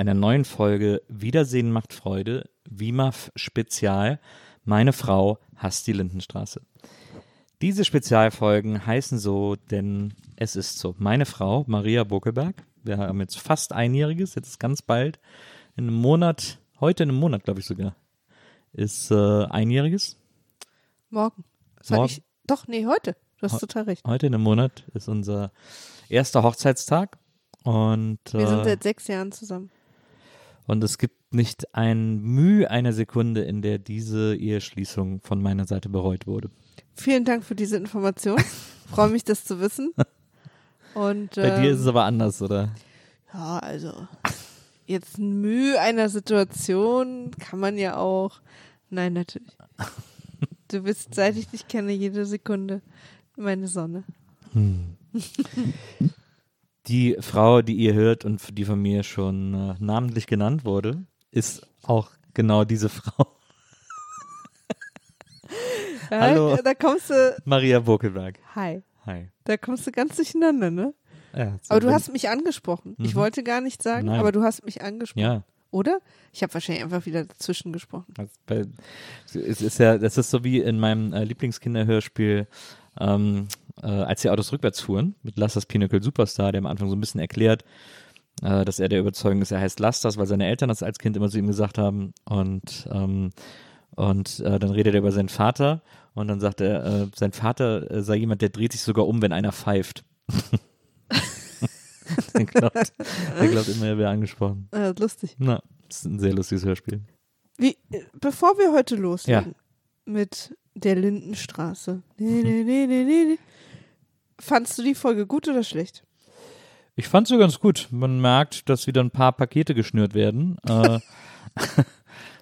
einer neuen Folge Wiedersehen macht Freude, WIMAF Spezial. Meine Frau hasst die Lindenstraße. Diese Spezialfolgen heißen so, denn es ist so. Meine Frau, Maria Buckelberg, wir haben jetzt fast einjähriges, jetzt ganz bald, in einem Monat, heute in einem Monat, glaube ich sogar, ist äh, einjähriges. Morgen. Sag Morgen? ich. Doch, nee, heute. Du hast Ho- total recht. Heute in einem Monat ist unser erster Hochzeitstag. Und, Wir sind äh, seit sechs Jahren zusammen. Und es gibt nicht ein Müh einer Sekunde, in der diese Eheschließung von meiner Seite bereut wurde. Vielen Dank für diese Information. Freue mich, das zu wissen. Und, Bei ähm, dir ist es aber anders, oder? Ja, also. Jetzt ein Mühe einer Situation kann man ja auch. Nein, natürlich. Du bist, seit ich dich kenne, jede Sekunde meine Sonne. Die Frau, die ihr hört und die von mir schon äh, namentlich genannt wurde, ist auch genau diese Frau. Ja, Hallo. Da kommst du. Maria Burkelberg. Hi. Hi. Da kommst du ganz durcheinander, ne? Ja, so Aber du hast mich angesprochen. Ich Mhm. wollte gar nicht sagen, Nein. aber du hast mich angesprochen. Ja, Oder? Ich habe wahrscheinlich einfach wieder dazwischen gesprochen. das, es ist ja, das ist so wie in meinem äh, Lieblingskinderhörspiel, ähm, äh, als die Autos rückwärts fuhren, mit Lass das Pinnacle Superstar, der am Anfang so ein bisschen erklärt, äh, dass er der Überzeugung ist, er heißt Lass das, weil seine Eltern das als Kind immer zu ihm gesagt haben. Und, ähm, und äh, dann redet er über seinen Vater und dann sagt er, äh, sein Vater äh, sei jemand, der dreht sich sogar um, wenn einer pfeift. der, glaubt, der glaubt immer, er wäre angesprochen. Lustig. Na, das ist ein sehr lustiges Hörspiel. Wie, äh, bevor wir heute loslegen mit der Lindenstraße. Nee, nee, nee, nee, nee, nee. Fandst du die Folge gut oder schlecht? Ich fand sie ganz gut. Man merkt, dass wieder ein paar Pakete geschnürt werden. Äh,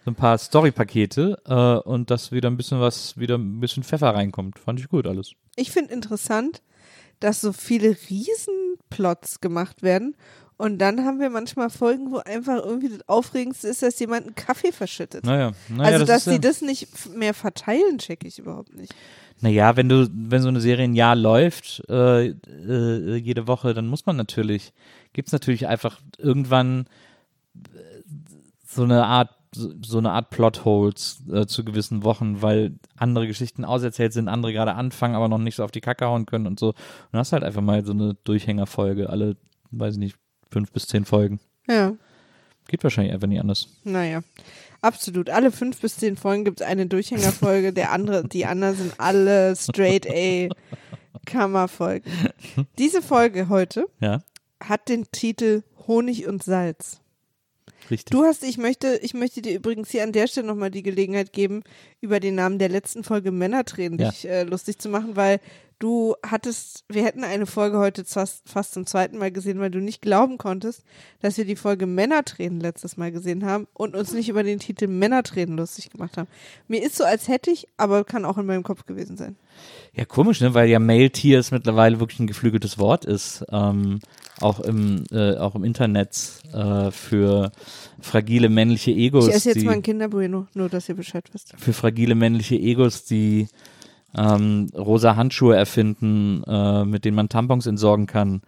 so ein paar Story-Pakete äh, und dass wieder ein bisschen was, wieder ein bisschen Pfeffer reinkommt. Fand ich gut alles. Ich finde interessant, dass so viele Riesenplots gemacht werden. Und dann haben wir manchmal Folgen, wo einfach irgendwie das Aufregendste ist, dass jemand einen Kaffee verschüttet. Naja, naja also, das dass ist ja, sie das nicht mehr verteilen, checke ich überhaupt nicht. Naja, wenn du, wenn so eine Serie ein Jahr läuft, äh, äh, jede Woche, dann muss man natürlich, gibt's natürlich einfach irgendwann äh, so eine Art, so eine Art Plotholes äh, zu gewissen Wochen, weil andere Geschichten auserzählt sind, andere gerade anfangen, aber noch nicht so auf die Kacke hauen können und so. Und dann hast du halt einfach mal so eine Durchhängerfolge, alle, weiß ich nicht, fünf bis zehn Folgen. Ja, Geht wahrscheinlich einfach nicht anders. naja. Absolut. Alle fünf bis zehn Folgen gibt es eine Durchhängerfolge. Der andere, die anderen sind alle straight A Kammerfolgen. Diese Folge heute Ja, hat den Titel Honig und Salz. Richtig. Du hast, ich möchte, ich möchte dir übrigens hier an der Stelle nochmal die Gelegenheit geben, über den Namen der letzten Folge Männertränen Ja. dich äh, lustig zu machen, weil du hattest, wir hätten eine Folge heute fast, fast zum zweiten Mal gesehen, weil du nicht glauben konntest, dass wir die Folge Männertränen letztes Mal gesehen haben und uns nicht über den Titel Männertränen lustig gemacht haben. Mir ist so, als hätte ich, aber kann auch in meinem Kopf gewesen sein. Ja, komisch, ne? Weil ja Male Tears mittlerweile wirklich ein geflügeltes Wort ist. Ähm, auch im, äh, auch im Internet äh, für fragile männliche Egos. Ich esse jetzt die, mal ein Kinderbueno, nur dass ihr Bescheid wisst. für fragile männliche Egos, die ähm, rosa Handschuhe erfinden, äh, mit denen man Tampons entsorgen kann.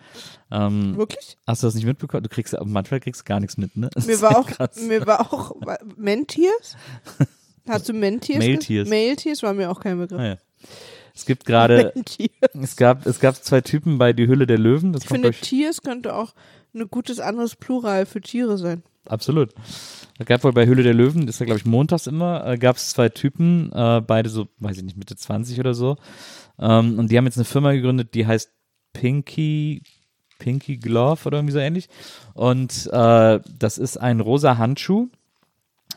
Ähm, Wirklich? hast du das nicht mitbekommen? Du kriegst manchmal kriegst du gar nichts mit, ne? Das Mir war auch, krass. mir war auch, Mentiers? Hast du Mentiers? Male Tears war mir auch kein Begriff. Ah, ja. Es gibt gerade, es gab, es gab zwei Typen bei Die Hülle der Löwen. Das Ich kommt finde, Tiers könnte auch ein gutes anderes Plural für Tiere sein. absolut. Es gab wohl bei Hülle der Löwen, das ist ja glaube ich montags immer, äh, gab es zwei Typen, äh, beide so, weiß ich nicht, Mitte 20 oder so. Ähm, und die haben jetzt eine Firma gegründet, die heißt Pinky, Pinky Glove oder irgendwie so ähnlich. Und äh, das ist ein rosa Handschuh,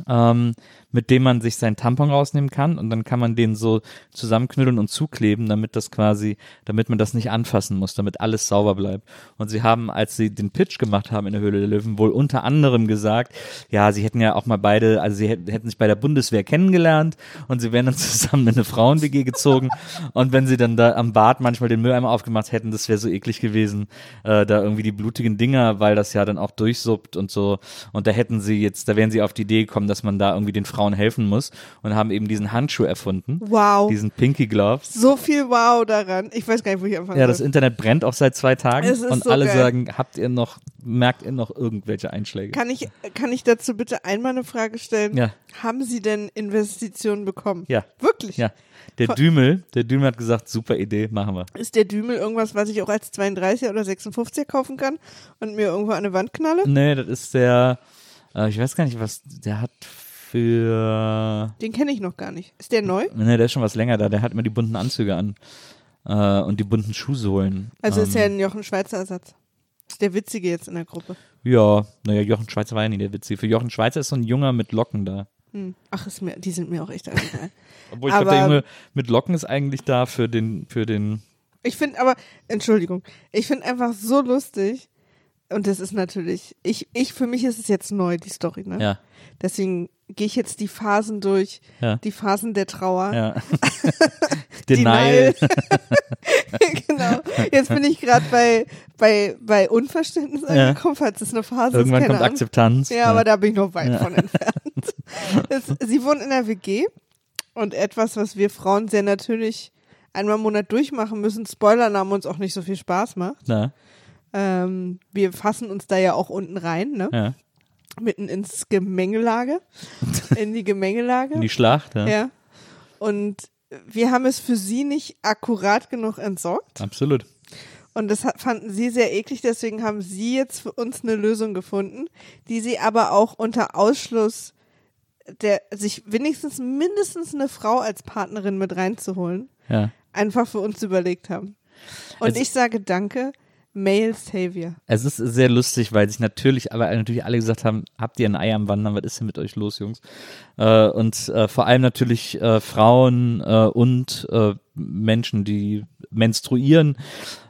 ähm, mit dem man sich seinen Tampon rausnehmen kann und dann kann man den so zusammenknüllen und zukleben, damit das quasi, damit man das nicht anfassen muss, damit alles sauber bleibt. Und sie haben, als sie den Pitch gemacht haben in der Höhle der Löwen, wohl unter anderem gesagt, ja, sie hätten ja auch mal beide, also sie hätten, hätten sich bei der Bundeswehr kennengelernt und sie wären dann zusammen in eine Frauen-WG gezogen und wenn sie dann da am Bad manchmal den Mülleimer aufgemacht hätten, das wäre so eklig gewesen, äh, da irgendwie die blutigen Dinger, weil das ja dann auch durchsuppt und so und da hätten sie jetzt, da wären sie auf die Idee gekommen, dass man da irgendwie den Frauen helfen muss und haben eben diesen Handschuh erfunden, Wow. diesen Pinky Gloves. so viel Wow daran. Ich weiß gar nicht, wo ich anfangen Ja, das. Internet brennt auch seit zwei Tagen und so alle geil. sagen, habt ihr noch, merkt ihr noch irgendwelche Einschläge? Kann ich, kann ich dazu bitte einmal eine Frage stellen? Ja. Haben Sie denn Investitionen bekommen? Ja. Wirklich? Ja, der Dümel, der Dümel hat gesagt, super Idee, machen wir. Ist der Dümel irgendwas, was ich auch als 32er oder 56er kaufen kann und mir irgendwo an eine Wand knalle? Nee, das ist der, äh, ich weiß gar nicht, was, der hat für, Den kenne ich noch gar nicht. Ist der neu? nee, der ist schon was länger da, der hat immer die bunten Anzüge an äh, und die bunten Schuhsohlen. Also ähm, ist ja ein Jochen Schweizer Ersatz. Ist der Witzige jetzt in der Gruppe. Ja, naja, Jochen Schweizer war ja nie der Witzige. Für Jochen Schweizer ist so ein Junger mit Locken da. Hm. Ach, ist mir, die sind mir auch echt egal. Obwohl ich glaube, der Junge mit Locken ist eigentlich da für den, für den, Ich finde aber, Entschuldigung, ich finde einfach so lustig. Und das ist natürlich, ich, ich, für mich ist es jetzt neu, die Story, ne? ja, Deswegen gehe ich jetzt die Phasen durch, ja, die Phasen der Trauer. ja. Denial. Genau. Jetzt bin ich gerade bei, bei, bei Unverständnis Ja. angekommen, falls es eine Phase Irgendwann ist. keine kommt Ahnung. Akzeptanz. Ja, aber da bin ich noch weit von entfernt. Es, sie wohnen in der WG und etwas, was wir Frauen sehr natürlich einmal im Monat durchmachen müssen. Spoilernamen uns auch nicht so viel Spaß macht. Na, Ähm, wir fassen uns da ja auch unten rein, ne? ja. Mitten ins Gemengelage. in die Gemengelage. In die Schlacht, ja. ja. Und wir haben es für sie nicht akkurat genug entsorgt. Absolut. Und das fanden sie sehr eklig, deswegen haben sie jetzt für uns eine Lösung gefunden, die sie aber auch unter Ausschluss der, sich wenigstens mindestens eine Frau als Partnerin mit reinzuholen, Ja. einfach für uns überlegt haben. Und Also- ich sage danke, Male Savior. Es ist sehr lustig, weil sich natürlich, aber natürlich alle gesagt haben, habt ihr ein Ei am Wandern, was ist denn mit euch los, Jungs? Äh, und äh, vor allem natürlich äh, Frauen äh, und äh, Menschen, die menstruieren,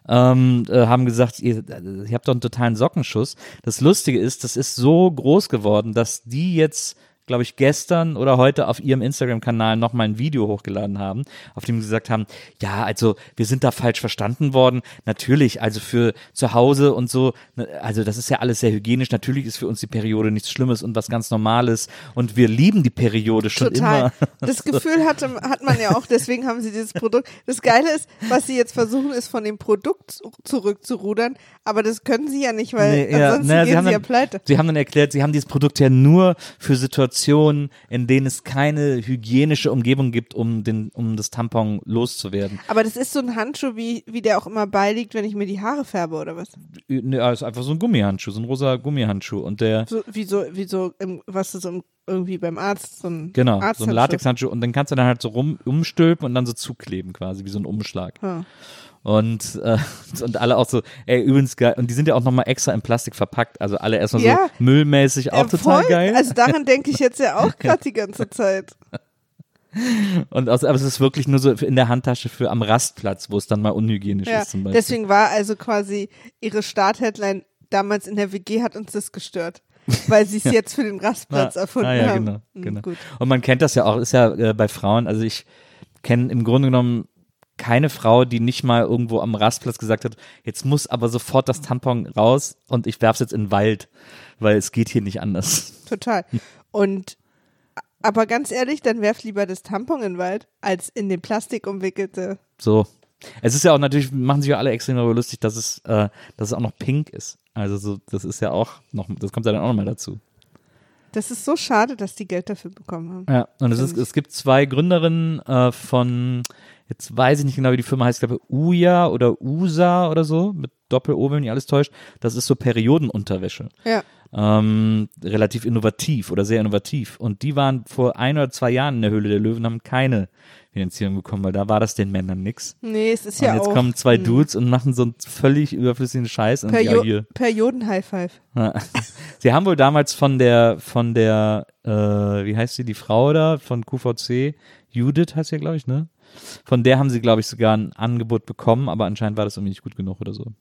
ähm, äh, haben gesagt, ihr, ihr habt doch einen totalen Sockenschuss. Das Lustige ist, das ist so groß geworden, dass die jetzt glaube ich, gestern oder heute auf ihrem Instagram-Kanal nochmal ein Video hochgeladen haben, auf dem sie gesagt haben, ja, also wir sind da falsch verstanden worden. Natürlich, also für zu Hause und so, ne, also das ist ja alles sehr hygienisch. Natürlich ist für uns die Periode nichts Schlimmes und was ganz Normales. Und wir lieben die Periode schon Total. immer. Das Gefühl hatte, hat man ja auch, deswegen haben sie dieses Produkt. Das Geile ist, was sie jetzt versuchen, ist von dem Produkt zu- zurückzurudern, aber das können sie ja nicht, weil Nee, ja, ansonsten naja, gehen sie sie, ja pleite. Sie haben dann erklärt, sie haben dieses Produkt ja nur für Situationen, in denen es keine hygienische Umgebung gibt, um den, um das Tampon loszuwerden. Aber das ist so ein Handschuh, wie, wie der auch immer beiliegt, wenn ich mir die Haare färbe oder was? Ne, ja, ist einfach so ein Gummihandschuh, so ein rosa Gummihandschuh. Und der, So, wie so, wie so, im, was du so im, irgendwie beim Arzt, so ein genau, so ein. Latexhandschuh. Und dann kannst du dann halt so rum umstülpen und dann so zukleben quasi, wie so ein Umschlag. Ja. Und, äh, und alle auch so, ey, übrigens geil. Und die sind ja auch nochmal extra in Plastik verpackt. Also alle erstmal Ja. so müllmäßig auch Äh, total voll. geil. Also daran denke ich jetzt ja auch gerade die ganze Zeit. und also, aber es ist wirklich nur so in der Handtasche für am Rastplatz, wo es dann mal unhygienisch Ja, ist zum Beispiel. deswegen war also quasi ihre Startheadline damals in der WG hat uns das gestört, weil sie es jetzt für den Rastplatz Ah, erfunden ah, ja, haben. Genau, Hm, genau. Gut. Und man kennt das ja auch, ist ja äh, bei Frauen, also ich kenne im Grunde genommen keine Frau, die nicht mal irgendwo am Rastplatz gesagt hat, jetzt muss aber sofort das Tampon raus und ich werf's jetzt in den Wald, weil es geht hier nicht anders. Total. Und aber ganz ehrlich, dann werf lieber das Tampon in den Wald, als in den Plastik umwickelte. So. Es ist ja auch natürlich, machen sich ja alle extrem darüber lustig, dass es, äh, dass es auch noch pink ist. Also so, das ist ja auch noch, das kommt ja dann auch nochmal dazu. Das ist so schade, dass die Geld dafür bekommen haben. Ja, und es, ist, es gibt zwei Gründerinnen äh, von, jetzt weiß ich nicht genau, wie die Firma heißt, ich glaube Uja oder USA oder so, mit Doppel-O, wenn mich alles täuscht. Das ist so Periodenunterwäsche. Ja. Ähm, relativ innovativ oder sehr innovativ. Und die waren vor ein oder zwei Jahren in der Höhle der Löwen, haben keine Finanzierung bekommen, weil da war das den Männern nix. Nee, es ist Und ja jetzt auch kommen zwei Dudes und machen so einen völlig überflüssigen Scheiß. Und ja, Perio hier. Perioden-High Five. Ja. Sie haben wohl damals von der, von der, äh, wie heißt sie, die Frau da, von QVC, Judith heißt sie, glaube ich, ne? Von der haben sie, glaube ich, sogar ein Angebot bekommen, aber anscheinend war das irgendwie nicht gut genug oder so.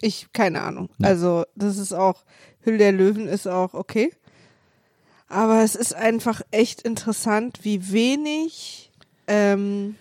Ich, keine Ahnung. Ja. Also, das ist auch, Hülle der Löwen ist auch okay. Aber es ist einfach echt interessant, wie wenig ähm,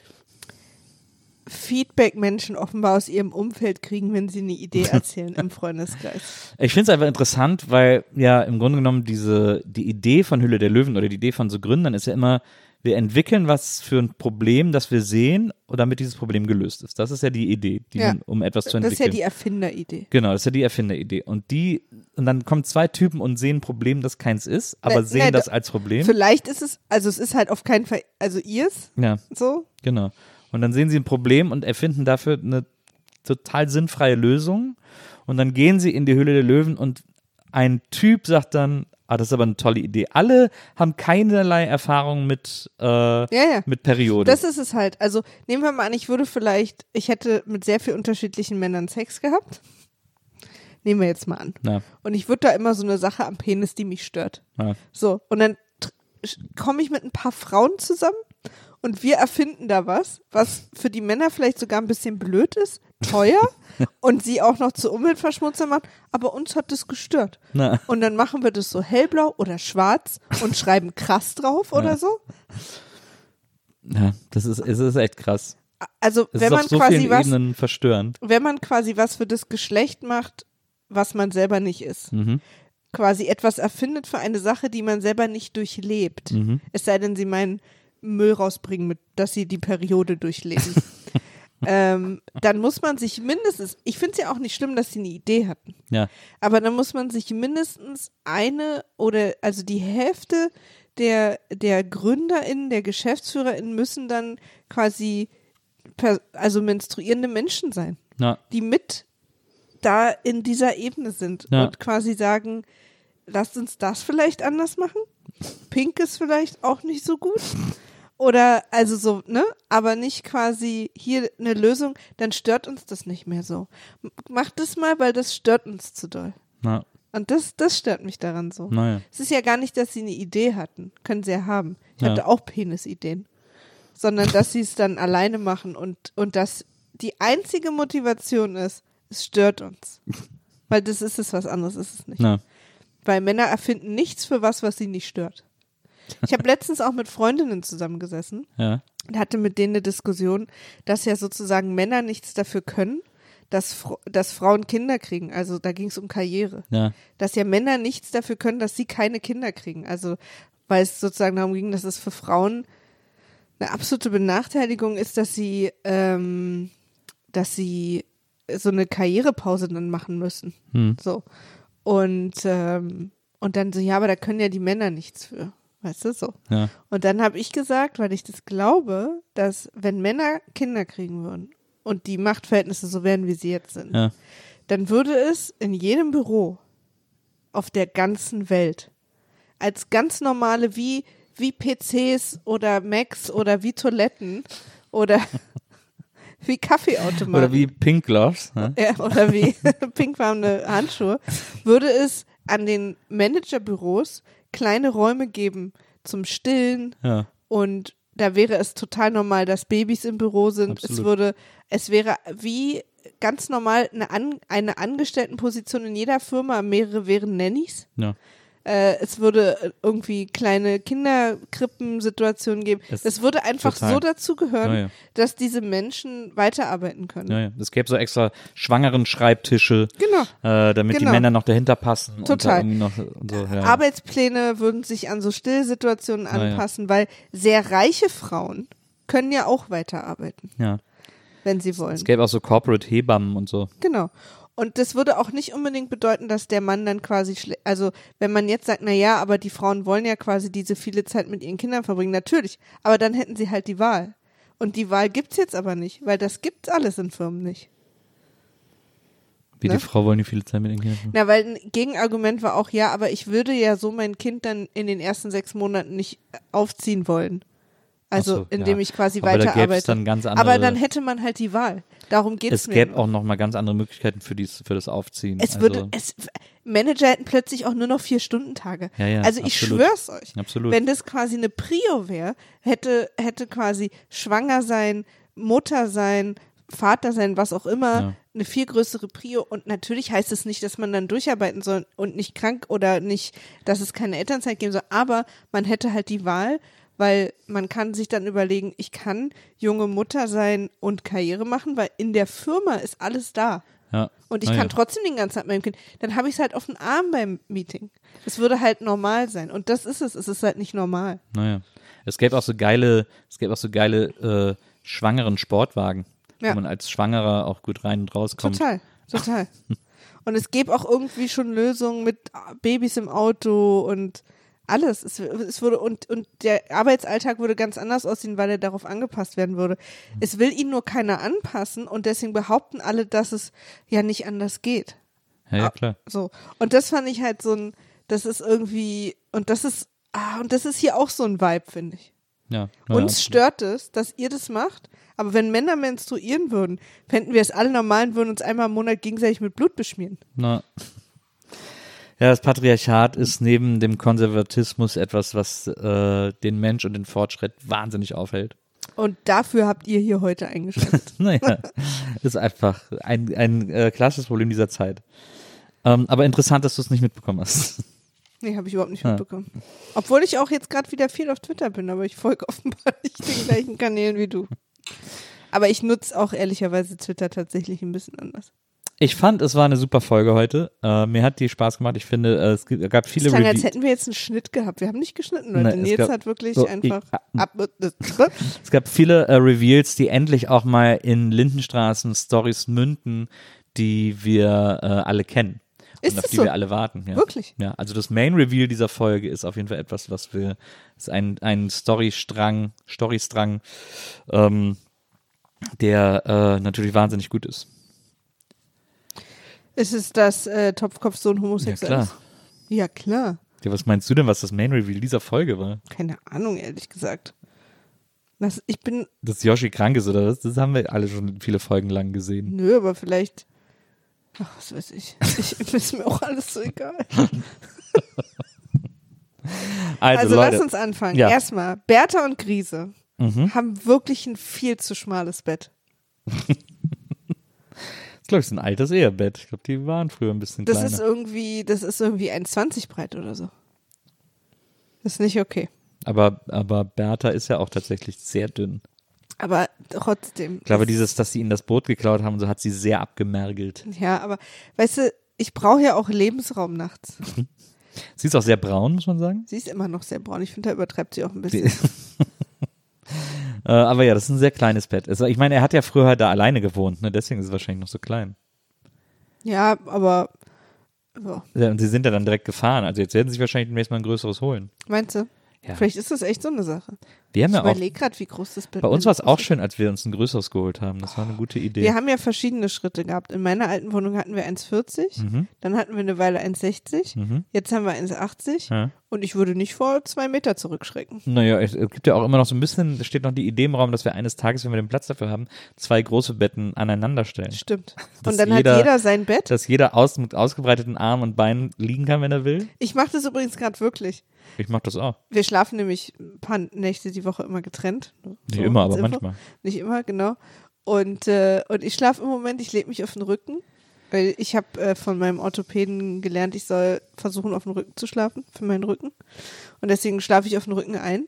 Feedback Menschen offenbar aus ihrem Umfeld kriegen, wenn sie eine Idee erzählen im Freundeskreis. Ich finde es einfach interessant, weil ja im Grunde genommen diese, die Idee von Hülle der Löwen oder die Idee von so Gründern ist ja immer, wir entwickeln was für ein Problem, das wir sehen, und damit dieses Problem gelöst ist. Das ist ja die Idee, die Ja. man, um etwas zu Das ist entwickeln. ja die Erfinderidee. Genau, das ist ja die Erfinderidee. Und die, und dann kommen zwei Typen und sehen ein Problem, das keins ist, aber Ne, sehen ne, das da- als Problem. Vielleicht ist es, also es ist halt auf keinen Fall, also ihrs, Ja, so. genau. Und dann sehen sie ein Problem und erfinden dafür eine total sinnfreie Lösung. Und dann gehen sie in die Höhle der Löwen und ein Typ sagt dann, ah, das ist aber eine tolle Idee. Alle haben keinerlei Erfahrung mit, äh, Ja, ja. mit Periode. Das ist es halt. Also nehmen wir mal an, ich würde vielleicht, ich hätte mit sehr viel unterschiedlichen Männern Sex gehabt. Nehmen wir jetzt mal an. ja, Und ich würde da immer so eine Sache am Penis, die mich stört. So, und dann komme ich mit ein paar Frauen zusammen und wir erfinden da was, was für die Männer vielleicht sogar ein bisschen blöd ist, teuer und sie auch noch zu Umweltverschmutzer macht, aber uns hat das gestört. na, Und dann machen wir das so hellblau oder schwarz und schreiben krass drauf oder so. ja, das ist, es ist echt krass. Also, Es wenn man so quasi was Ebenen verstörend. wenn man quasi was für das Geschlecht macht, was man selber nicht ist. Mhm. Quasi etwas erfindet für eine Sache, die man selber nicht durchlebt. Mhm. Es sei denn, sie meinen Müll rausbringen, mit, dass sie die Periode durchleben. ähm, dann muss man sich mindestens, ich finde es ja auch nicht schlimm, dass sie eine Idee hatten, Ja, aber dann muss man sich mindestens eine oder also die Hälfte der, der GründerInnen, der GeschäftsführerInnen müssen dann quasi per, also menstruierende Menschen sein na, die mit da in dieser Ebene sind Ja. und quasi sagen, lasst uns das vielleicht anders machen. Pink ist vielleicht auch nicht so gut. Oder also so, ne? Aber nicht quasi hier eine Lösung, dann stört uns das nicht mehr so. Macht das mal, weil das stört uns zu doll. na, Und das, das stört mich daran so. naja. Es ist ja gar nicht, dass sie eine Idee hatten. Können sie ja haben. Ich Ja. hatte auch Penisideen. Sondern, dass sie es dann alleine machen und, und dass die einzige Motivation ist, es stört uns. Weil das ist es, was anderes ist es nicht. Na, Weil Männer erfinden nichts für was, was sie nicht stört. Ich habe letztens auch mit Freundinnen zusammengesessen ja, und hatte mit denen eine Diskussion, dass ja sozusagen Männer nichts dafür können, dass, dass Frauen Kinder kriegen. Also da ging es um Karriere ja, dass ja Männer nichts dafür können, dass sie keine Kinder kriegen. Also weil es sozusagen darum ging, dass es für Frauen eine absolute Benachteiligung ist, dass sie, ähm, dass sie so eine Karrierepause dann machen müssen. hm, So. Und, ähm, und dann so, ja, aber da können ja die Männer nichts für. Weißt du, so. ja, Und dann habe ich gesagt, weil ich das glaube, dass wenn Männer Kinder kriegen würden und die Machtverhältnisse so wären, wie sie jetzt sind, ja, dann würde es in jedem Büro auf der ganzen Welt als ganz normale wie wie PCs oder Macs oder wie Toiletten oder wie Kaffeeautomaten Oder wie Pink Gloves. Ne? ja, oder wie pinkfarbene Handschuhe, würde es an den Managerbüros kleine Räume geben zum Stillen Ja, und da wäre es total normal, dass Babys im Büro sind. Es Absolut. würde, es wäre wie ganz normal eine, An eine Angestelltenposition in jeder Firma, mehrere wären Nannies. ja. Äh, es würde irgendwie kleine Kinderkrippensituationen geben. Es- Es würde einfach total. so dazu gehören, Ja, ja. dass diese Menschen weiterarbeiten können. Ja. Es gäbe so extra schwangeren Schreibtische, Genau. äh, damit Genau. die Männer noch dahinter passen. Und Total. irgendwie noch, und so. Arbeitspläne würden sich an so Stillsituationen anpassen, weil sehr reiche Frauen können ja auch weiterarbeiten, ja. wenn sie wollen. Es gäbe auch so Corporate Hebammen und so. Genau. Und das würde auch nicht unbedingt bedeuten, dass der Mann dann quasi, also wenn man jetzt sagt, na ja, aber die Frauen wollen ja quasi diese viele Zeit mit ihren Kindern verbringen, natürlich, aber dann hätten sie halt die Wahl. Und die Wahl gibt's jetzt aber nicht, weil das gibt's alles in Firmen nicht. Wie Ne? die Frau wollen die viele Zeit mit den Kindern. Na, weil ein Gegenargument war auch, ja, aber ich würde ja so mein Kind dann in den ersten sechs Monaten nicht aufziehen wollen. Also, so, indem ja. ich quasi Aber da weiterarbeite. dann ganz andere- aber dann hätte man halt die Wahl. Darum geht's Es mir. gäbe auch noch mal ganz andere Möglichkeiten für, dies, für das Aufziehen. es also, würde, es, Manager hätten plötzlich auch nur noch vier Stunden Tage. Ja, ja, also ich absolut. schwör's euch. Absolut. Wenn das quasi eine Prio wäre, hätte, hätte quasi schwanger sein, Mutter sein, Vater sein, was auch immer, Ja. eine viel größere Prio. Und natürlich heißt es nicht, dass man dann durcharbeiten soll und nicht krank oder nicht, dass es keine Elternzeit geben soll. Aber man hätte halt die Wahl, weil man kann sich dann überlegen, ich kann junge Mutter sein und Karriere machen, weil in der Firma ist alles da. ja. Und ich Na kann ja. trotzdem den ganzen Tag mit meinem Kind. Dann habe ich es halt auf den Arm beim Meeting. Es würde halt normal sein. Und das ist es. Es ist halt nicht normal. Naja. Es gäbe auch so geile, es gäbe auch so geile äh, schwangeren Sportwagen, Ja. wo man als Schwangerer auch gut rein und rauskommt. Total, total. und es gäbe auch irgendwie schon Lösungen mit Babys im Auto und alles. Es, es würde und, und der Arbeitsalltag würde ganz anders aussehen, weil er darauf angepasst werden würde. Es will ihn nur keiner anpassen und deswegen behaupten alle, dass es ja nicht anders geht. Ja, ja, klar. So. Und das fand ich halt so ein, das ist irgendwie, und das ist, ah, und das ist hier auch so ein Vibe, finde ich. Ja, ja, Uns stört es, dass ihr das macht, aber wenn Männer menstruieren würden, fänden wir es alle normal und würden uns einmal im Monat gegenseitig mit Blut beschmieren. Na. Ja, das Patriarchat ist neben dem Konservatismus etwas, was äh, den Mensch und den Fortschritt wahnsinnig aufhält. Und dafür habt ihr hier heute eingeschaltet. Naja, ist einfach ein, ein äh, klassisches Problem dieser Zeit. Ähm, aber interessant, dass du es nicht mitbekommen hast. nee, habe ich überhaupt nicht Ja. mitbekommen. Obwohl ich auch jetzt gerade wieder viel auf Twitter bin, aber ich folge offenbar nicht den gleichen Kanälen wie du. Aber ich nutze auch ehrlicherweise Twitter tatsächlich ein bisschen anders. Ich fand, es war eine super Folge heute. Äh, mir hat die Spaß gemacht. Ich finde, äh, es gab viele klang, als Reviews. hätten wir jetzt einen Schnitt gehabt. Wir haben nicht geschnitten, Leute. Es Nils gab- hat wirklich so, einfach ich- ah, ab. Es gab viele äh, Reveals, die endlich auch mal in Lindenstraßen Stories münden, die wir äh, alle kennen. Ist und auf die so? wir alle warten. Ja. Wirklich? Ja, also das Main Reveal dieser Folge ist auf jeden Fall etwas, was wir, ist ein, ein Storystrang, Storystrang, ähm, der äh, natürlich wahnsinnig gut ist. Ist es, dass äh, Topfkopfsohn Ja, homosexuell klar. ist? Ja, klar. Ja, was meinst du denn, was das Main Reveal dieser Folge war? Keine Ahnung, ehrlich gesagt. Das, ich bin, Dass Yoshi krank ist oder was? Das haben wir alle schon viele Folgen lang gesehen. nö, aber vielleicht, ach, was weiß ich. ich ist mir auch alles so egal. Also, Also, lass uns anfangen. Ja. Erstmal, Bertha und Grise Mhm. haben wirklich ein viel zu schmales Bett. ich glaube, es ist ein altes Ehebett. Ich glaube, die waren früher ein bisschen Das kleiner. ist irgendwie, das ist irgendwie 1,20 breit oder so. Das ist nicht okay. aber, aber Bertha ist ja auch tatsächlich sehr dünn. Aber trotzdem. Ich glaube, dieses, dass sie ihnen das Boot geklaut haben, so hat sie sehr abgemergelt. Ja, aber weißt du, ich brauche ja auch Lebensraum nachts. Sie ist auch sehr braun, muss man sagen. Sie ist immer noch sehr braun. Ich finde, da übertreibt sie auch ein bisschen. Äh, aber ja, das ist ein sehr kleines Bett. Also, ich meine, er hat ja früher da alleine gewohnt, ne? deswegen ist es wahrscheinlich noch so klein. Ja, aber ja. Ja, und sie sind ja dann direkt gefahren. Also jetzt werden sie sich wahrscheinlich demnächst mal ein größeres holen. meinst du? Ja. Vielleicht ist das echt so eine Sache. Wir haben Ich ja überlege gerade, wie groß das Bett bei uns ist. war es auch schön, als wir uns ein größeres geholt haben. Das war eine gute Idee. Wir haben ja verschiedene Schritte gehabt. In meiner alten Wohnung hatten wir 1,40, Mhm. dann hatten wir eine Weile 1,60, Mhm. jetzt haben wir 1,80 Ja. und ich würde nicht vor zwei Meter zurückschrecken. Naja, es es gibt ja auch immer noch so ein bisschen, da steht noch die Idee im Raum, dass wir eines Tages, wenn wir den Platz dafür haben, zwei große Betten aneinander stellen. Stimmt. Und dann jeder- hat jeder sein Bett. Dass jeder aus, mit ausgebreiteten Armen und Beinen liegen kann, wenn er will. Ich mache das übrigens gerade wirklich. Ich mach das auch. Wir schlafen nämlich ein paar Nächte die Woche immer getrennt. Nicht So, immer, aber Info. manchmal. Nicht immer, genau. Und, äh, und ich schlafe im Moment, ich lege mich auf den Rücken, weil ich habe äh, von meinem Orthopäden gelernt, ich soll versuchen, auf dem Rücken zu schlafen, für meinen Rücken. Und deswegen schlafe ich auf den Rücken ein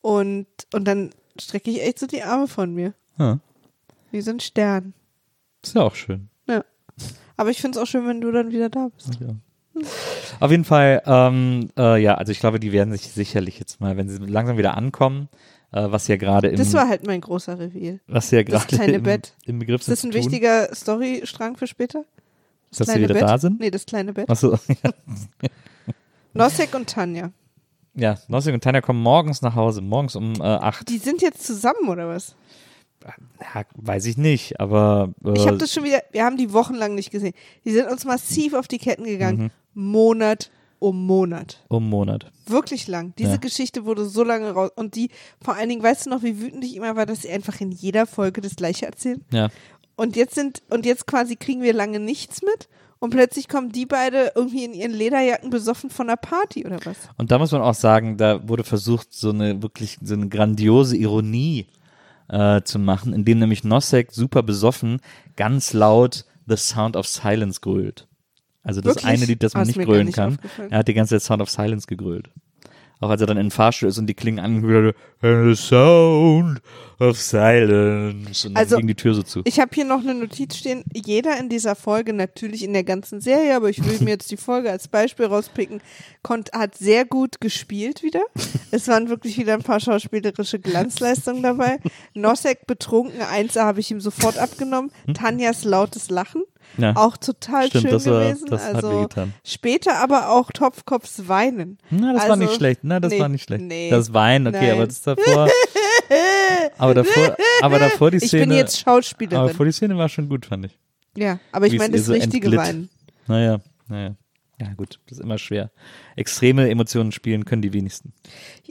und, und dann strecke ich echt so die Arme von mir, Ja, wie so ein Stern. ist ja auch schön. Ja. Aber ich finde es auch schön, wenn du dann wieder da bist. Ja. Auf jeden Fall, ähm, äh, ja, also ich glaube, die werden sich sicherlich jetzt mal, wenn sie langsam wieder ankommen, äh, was ja gerade im, Das war halt mein großer Reveal. was ja das gerade kleine im, Bett. im Begriff Ist das ein tun. wichtiger Storystrang für später? dass sie wieder Bett? da sind? Nee, das kleine Bett. Achso, ja. Nosek und Tanja. ja, Nossig und Tanja kommen morgens nach Hause, morgens um äh, acht. Die sind jetzt zusammen oder was? Ja, weiß ich nicht, aber äh, Ich habe das schon wieder, wir haben die wochenlang nicht gesehen. Die sind uns massiv auf die Ketten gegangen. Mhm. Monat um Monat. um Monat. Wirklich lang. Diese Ja. Geschichte wurde so lange raus. Und die, vor allen Dingen, weißt du noch, wie wütend ich immer war, dass sie einfach in jeder Folge das Gleiche erzählen? Ja. Und jetzt sind, und jetzt quasi kriegen wir lange nichts mit. Und plötzlich kommen die beide irgendwie in ihren Lederjacken besoffen von einer Party oder was? Und da muss man auch sagen, da wurde versucht, so eine wirklich so eine grandiose Ironie äh, zu machen, indem nämlich Nosek super besoffen ganz laut The Sound of Silence grölt. Also das Wirklich? eine Lied, das man ist nicht grölen kann. Er hat die ganze Zeit Sound of Silence gegrölt. Auch als er dann in den Fahrstuhl ist und die klingen angehört, the sound of silence. Und dann Also, ging die Tür so zu. Ich habe hier noch eine Notiz stehen. Jeder in dieser Folge, natürlich in der ganzen Serie, aber ich will mir jetzt die Folge als Beispiel rauspicken, konnt, hat sehr gut gespielt wieder. Es waren wirklich wieder ein paar schauspielerische Glanzleistungen dabei. Nosek betrunken, eins habe ich ihm sofort abgenommen. Tanjas lautes Lachen. Ja. Auch total Stimmt, schön das war- gewesen. das hat also später aber auch Topfkopfs Weinen. Na, das war Also, nicht schlecht. Na, das nee, war nicht schlecht. nee, das Wein, okay, nein. aber das davor. aber davor, aber davor die Ich Szene. bin jetzt aber Schauspielerin. vor die Szene war schon gut, fand ich. Ja, aber ich meine das so richtige entglitt. Weinen. Naja, naja. Ja, gut, das ist immer schwer. Extreme Emotionen spielen können die wenigsten.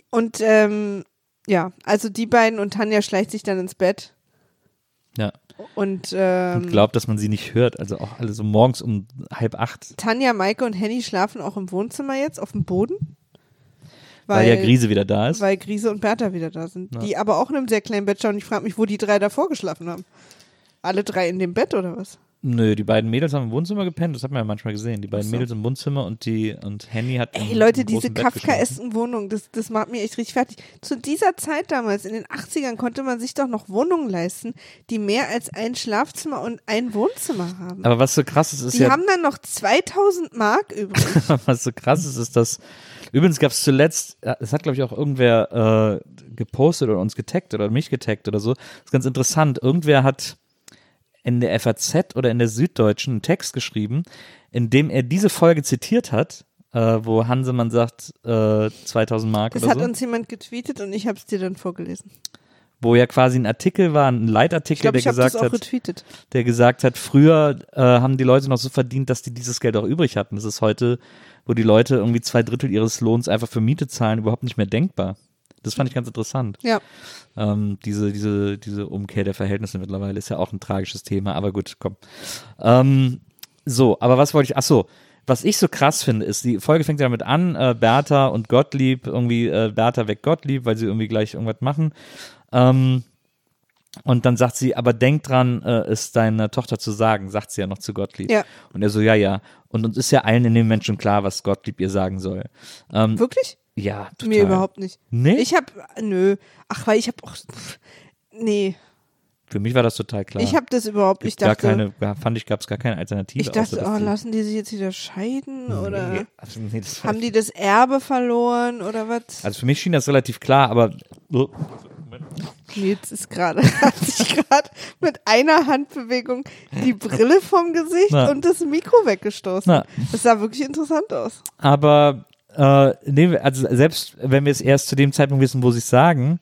Und ähm, ja, also die beiden und Tanja schleicht sich dann ins Bett Ja. Und, ähm, Und glaubt, dass man sie nicht hört. Also auch alle so morgens um halb acht, Tanja, Maike und Henny schlafen auch im Wohnzimmer jetzt auf dem Boden. weil, ja Grise wieder da ist. Weil Grise und Bertha wieder da sind. Ja. Die aber auch in einem sehr kleinen Bett schauen. Ich frage mich, wo die drei davor geschlafen haben. Alle drei in dem Bett oder was? Nö, die beiden Mädels haben im Wohnzimmer gepennt, das hat man ja manchmal gesehen. Die beiden so. Mädels im Wohnzimmer und die und Henny hat Ey, Leute, diese. Kafkaesken Wohnungen, das, das macht mich echt richtig fertig. Zu dieser Zeit damals, in den 80ern, konnte man sich doch noch Wohnungen leisten, die mehr als ein Schlafzimmer und ein Wohnzimmer haben. Aber was so krass ist, ist Die ja, haben dann noch 2000 Mark übrig. was so krass ist, ist, dass übrigens gab es zuletzt, es hat glaube ich auch irgendwer äh, gepostet oder uns getaggt oder mich getaggt oder so. Das ist ganz interessant. Irgendwer hat in der FAZ oder in der Süddeutschen einen Text geschrieben, in dem er diese Folge zitiert hat, äh, wo Hansemann sagt äh, 2000 Mark Das oder hat so, uns jemand getweetet und ich habe es dir dann vorgelesen. wo ja quasi ein Artikel war, ein Leitartikel, glaube, der gesagt hat, retweetet. der gesagt hat, früher äh, haben die Leute noch so verdient, dass die dieses Geld auch übrig hatten. Das ist heute, wo die Leute irgendwie zwei Drittel ihres Lohns einfach für Miete zahlen, überhaupt nicht mehr denkbar. Das fand ich ganz interessant. Ja. Ähm, diese, diese, diese Umkehr der Verhältnisse mittlerweile ist ja auch ein tragisches Thema, aber gut, komm. Ähm, so, aber was wollte ich, ach so, was ich so krass finde, ist, die Folge fängt ja damit an, äh, Bertha und Gottlieb, irgendwie äh, Bertha weg Gottlieb, weil sie irgendwie gleich irgendwas machen. Ähm, und dann sagt sie, aber denk dran, äh, es deiner Tochter zu sagen, sagt sie ja noch zu Gottlieb. Ja. Und er so, ja, ja. Und uns ist ja allen in dem Moment schon klar, was Gottlieb ihr sagen soll. Ähm, Wirklich? Ja, total. Mir überhaupt nicht. Nee? Ich habe, nö. Ach, weil ich habe auch, nee. Für mich war das total klar. Ich habe das überhaupt, gar dachte, keine, fand ich, gab es gar keine Alternative. ich außer, dachte, dass oh, lassen die sich jetzt wieder scheiden oder Nee, also, nee, haben die das Erbe verloren oder was? also für mich schien das relativ klar, aber oh, Nils ist gerade, hat sich gerade mit einer Handbewegung die Brille vom Gesicht Na. und das Mikro weggestoßen. Na. Das sah wirklich interessant aus. aber äh, nee, also selbst wenn wir es erst zu dem Zeitpunkt wissen, wo sie es sagen,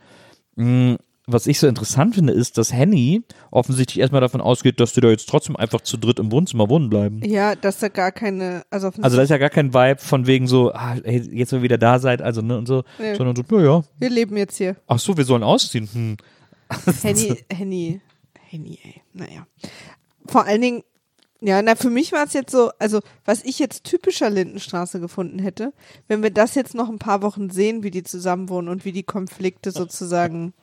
mh, was ich so interessant finde, ist, dass Henny offensichtlich erstmal davon ausgeht, dass die da jetzt trotzdem einfach zu dritt im Wohnzimmer wohnen bleiben. Ja, dass da gar keine, also, Also da ist ja gar kein Vibe von wegen so, ah, hey, jetzt wo ihr wieder da seid, also ne und so, Nee. sondern so, ja, ja, wir leben jetzt hier. ach so, wir sollen ausziehen. Hm. Henny, Henny, Henny, ey. Naja. Vor allen Dingen, ja, na, für mich war es jetzt so, also, was ich jetzt typischer Lindenstraße gefunden hätte, wenn wir das jetzt noch ein paar Wochen sehen, wie die zusammenwohnen und wie die Konflikte sozusagen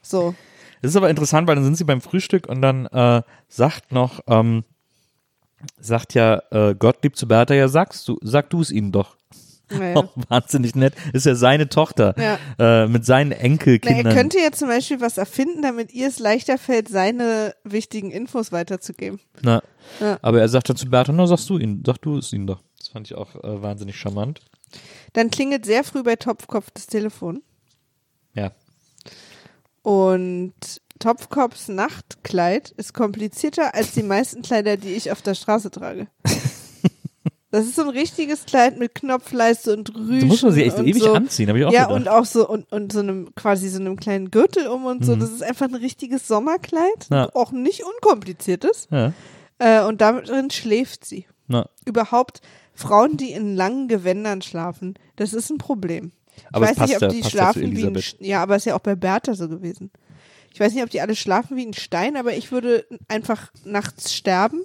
so. Das ist aber interessant, weil dann sind sie beim Frühstück und dann äh, sagt noch, ähm, sagt ja äh, Gottlieb zu Bertha, ja sagst du, sag du es ihnen doch. Naja. Auch wahnsinnig nett. Ist ja seine Tochter Ja. äh, mit seinen Na, Enkelkindern. er könnte jetzt zum Beispiel was erfinden, damit ihr es leichter fällt, seine wichtigen Infos weiterzugeben. Na, Ja. Aber er sagt dann zu Bertha, na sagst du ihn, sag du es ihnen doch. Das fand ich auch äh, wahnsinnig charmant. Dann klingelt sehr früh bei Topfkopf das Telefon. Ja. Und Topfkopfs Nachtkleid ist komplizierter als die meisten Kleider, die ich auf der Straße trage. Das ist so ein richtiges Kleid mit Knopfleiste und Rüschen. So muss man sie echt ewig so. anziehen, habe ich auch ja, gedacht. und auch so und, und so einem quasi so einem kleinen Gürtel um und so. Mhm. Das ist einfach ein richtiges Sommerkleid, Ja. auch nicht unkompliziert ist. ja, Äh, und damit drin schläft sie. na. Überhaupt Frauen, die in langen Gewändern schlafen, das ist ein Problem. Ich Aber weiß nicht, ob ja- die passt ja schlafen wie ein ja, aber ist ja auch bei Bertha so gewesen. Ich weiß nicht, ob die alle schlafen wie ein Stein, aber ich würde einfach nachts sterben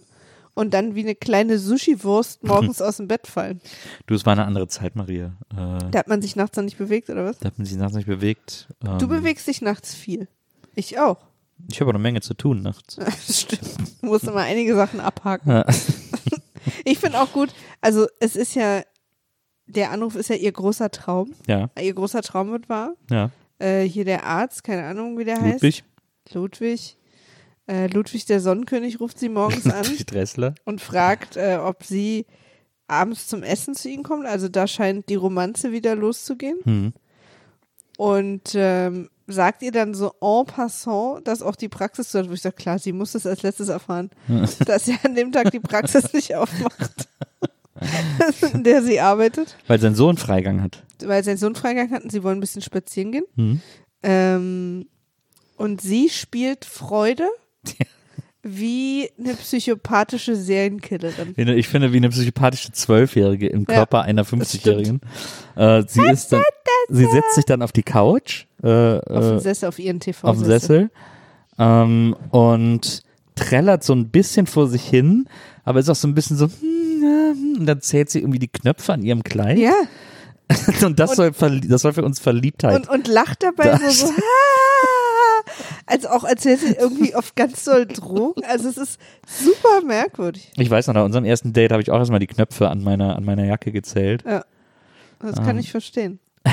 und dann wie eine kleine Sushi-Wurst morgens aus dem Bett fallen. Du, es war eine andere Zeit, Maria. Äh, Da hat man sich nachts noch nicht bewegt, oder was? da hat man sich nachts nicht bewegt. Ähm, Du bewegst dich nachts viel. Ich auch. Ich habe eine Menge zu tun nachts. Stimmt. Du musst immer einige Sachen abhaken. Ja. Ich finde auch gut, also es ist ja, der Anruf ist ja ihr großer Traum. Ja, Ihr großer Traum wird wahr. ja. Äh, hier der Arzt, keine Ahnung, wie der heißt. Ludwig, Ludwig. Äh, Ludwig der Sonnenkönig ruft sie morgens an und fragt, äh, ob sie abends zum Essen zu ihnen kommt. Also da scheint die Romanze wieder loszugehen. Hm. Und ähm, sagt ihr dann so en passant, dass auch die Praxis dort, wo ich sage, klar, sie muss das als letztes erfahren, dass sie an dem Tag die Praxis nicht aufmacht, in der sie arbeitet, Weil sein Sohn Freigang hat. weil sein Sohn Freigang hat und sie wollen ein bisschen spazieren gehen. Hm. Ähm, und sie spielt Freude wie eine psychopathische Serienkillerin. Ich finde, wie eine psychopathische Zwölfjährige im Ja, Körper einer 50-Jährigen. Äh, sie ist dann, sie setzt sich dann auf die Couch, äh, Auf dem äh, Sessel, auf ihren TV. auf dem Sessel ähm, und trällert so ein bisschen vor sich hin, aber ist auch so ein bisschen so, hm, ja, hm, und dann zählt sie irgendwie die Knöpfe an ihrem Kleid. Ja, Und das, soll, verlie- das soll für uns Verliebtheit. und, und lacht dabei so, so Als auch als wäre sie irgendwie auf ganz doll Drogen. Also es ist super merkwürdig. ich weiß noch, nach unserem ersten Date habe ich auch erstmal die Knöpfe an meiner, an meiner Jacke gezählt. Ja, das kann Ah. ich verstehen.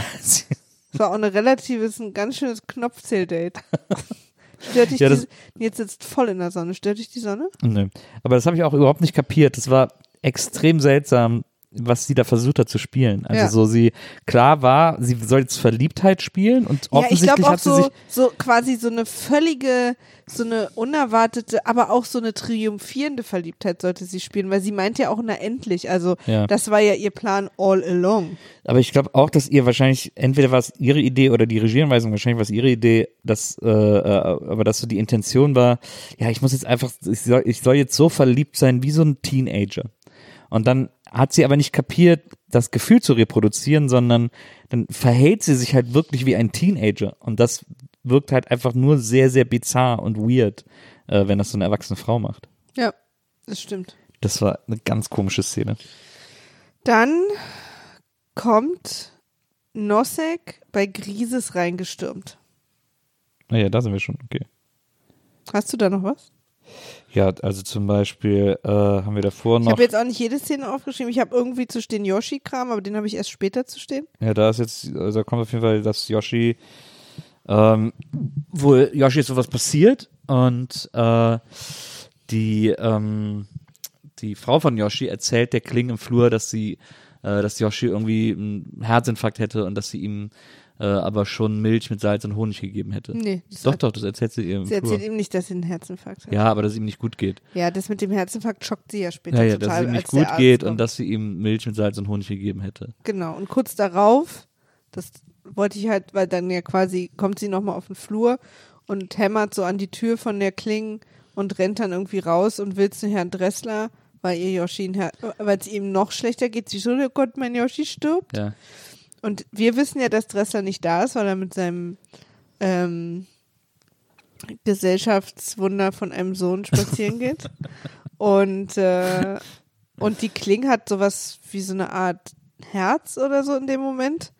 Es war auch eine relatives, ein ganz schönes Knopfzähldate. Stört dich Ja, die, jetzt sitzt voll in der Sonne. Stört dich die Sonne? Nö. Aber das habe ich auch überhaupt nicht kapiert. Das war extrem seltsam, was sie da versucht hat zu spielen. Also Ja. so sie, klar war, sie soll jetzt Verliebtheit spielen und Ja, ich offensichtlich glaube auch hat sie so, sich, so quasi so eine völlige, so eine unerwartete, aber auch so eine triumphierende Verliebtheit sollte sie spielen, weil sie meint ja auch na endlich. Also Ja. das war ja ihr Plan all along. aber ich glaube auch, dass ihr wahrscheinlich, entweder war es ihre Idee oder die Regieanweisung, wahrscheinlich war es ihre Idee, dass, äh, äh, aber dass so die Intention war, ja, ich muss jetzt einfach, ich soll, ich soll jetzt so verliebt sein wie so ein Teenager. Und dann hat sie aber nicht kapiert, das Gefühl zu reproduzieren, sondern dann verhält sie sich halt wirklich wie ein Teenager. Und das wirkt halt einfach nur sehr, sehr bizarr und weird, äh, wenn das so eine erwachsene Frau macht. Ja, das stimmt. Das war eine ganz komische Szene. Dann kommt Nosek bei Grises reingestürmt. Naja, da sind wir schon, okay. Hast du da noch was? Ja, also zum Beispiel äh, haben wir davor Ich noch. habe jetzt auch nicht jede Szene aufgeschrieben. Ich habe irgendwie zu stehen Yoshi-Kram, aber den habe ich erst später zu stehen. Ja, da ist jetzt, also da kommt auf jeden Fall, dass Yoshi, ähm, wohl Yoshi ist sowas passiert und äh, die, ähm, die Frau von Yoshi erzählt der Kling im Flur, dass sie, äh, dass Yoshi irgendwie einen Herzinfarkt hätte und dass sie ihm äh, aber schon Milch mit Salz und Honig gegeben hätte. Nee, Doch, hat- doch, das erzählt sie ihr im Sie erzählt ihm nicht, dass sie einen Herzinfarkt hat. Ja, aber dass es ihm nicht gut geht. Ja, das mit dem Herzinfarkt schockt sie ja später Ja, ja, dass total. es ihm nicht gut geht kommt. und dass sie ihm Milch mit Salz und Honig gegeben hätte. Genau, und kurz darauf, das wollte ich halt, weil dann ja quasi kommt sie nochmal auf den Flur und hämmert so an die Tür von der Kling und rennt dann irgendwie raus und will zu Herrn Dressler, weil ihr Yoshi, weil es ihm noch schlechter geht. Sie so, oh Gott, mein Yoshi stirbt. Ja. Und wir wissen ja, dass Dressler nicht da ist, weil er mit seinem ähm, Gesellschaftswunder von einem Sohn spazieren geht. und, äh, und die Kling hat sowas wie so eine Art Herz oder so in dem Moment.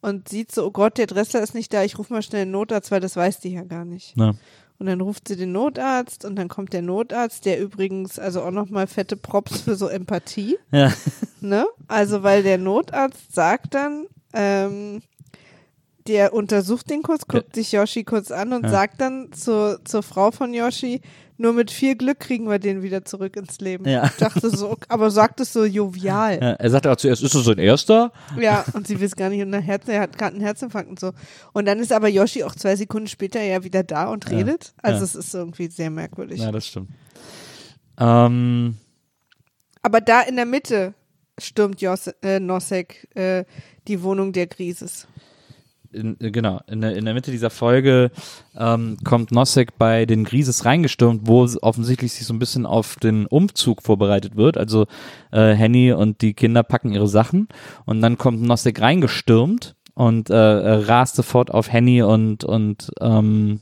Und sieht so, oh Gott, der Dressler ist nicht da, ich rufe mal schnell einen Notarzt, weil das weiß die ja gar nicht. Na. Und dann ruft sie den Notarzt und dann kommt der Notarzt, der übrigens also auch nochmal fette Props für so Empathie. Ja. Ne? Also, weil der Notarzt sagt dann, ähm, der untersucht den kurz, guckt sich Yoshi kurz an und Ja. sagt dann zur, zur Frau von Yoshi, nur mit viel Glück kriegen wir den wieder zurück ins Leben. Ja. Ich dachte so, aber sagt es so jovial. Ja, er sagte auch zuerst, ist das so ein erster? Ja, und sie weiß gar nicht, und Herz, er hat gerade einen Herzinfarkt und so. Und dann ist aber Yoshi auch zwei Sekunden später ja wieder da und Ja. redet. Also Ja. es ist irgendwie sehr merkwürdig. Ja, das stimmt. Ähm, Aber da in der Mitte stürmt Jos äh, Nosek äh, die Wohnung der Grieses. In, äh, genau, in der, in der Mitte dieser Folge ähm, kommt Nosek bei den Grieses reingestürmt, wo offensichtlich sich so ein bisschen auf den Umzug vorbereitet wird. Also äh, Henny und die Kinder packen ihre Sachen und dann kommt Nosek reingestürmt und äh, äh, rast sofort auf Henny und, und ähm,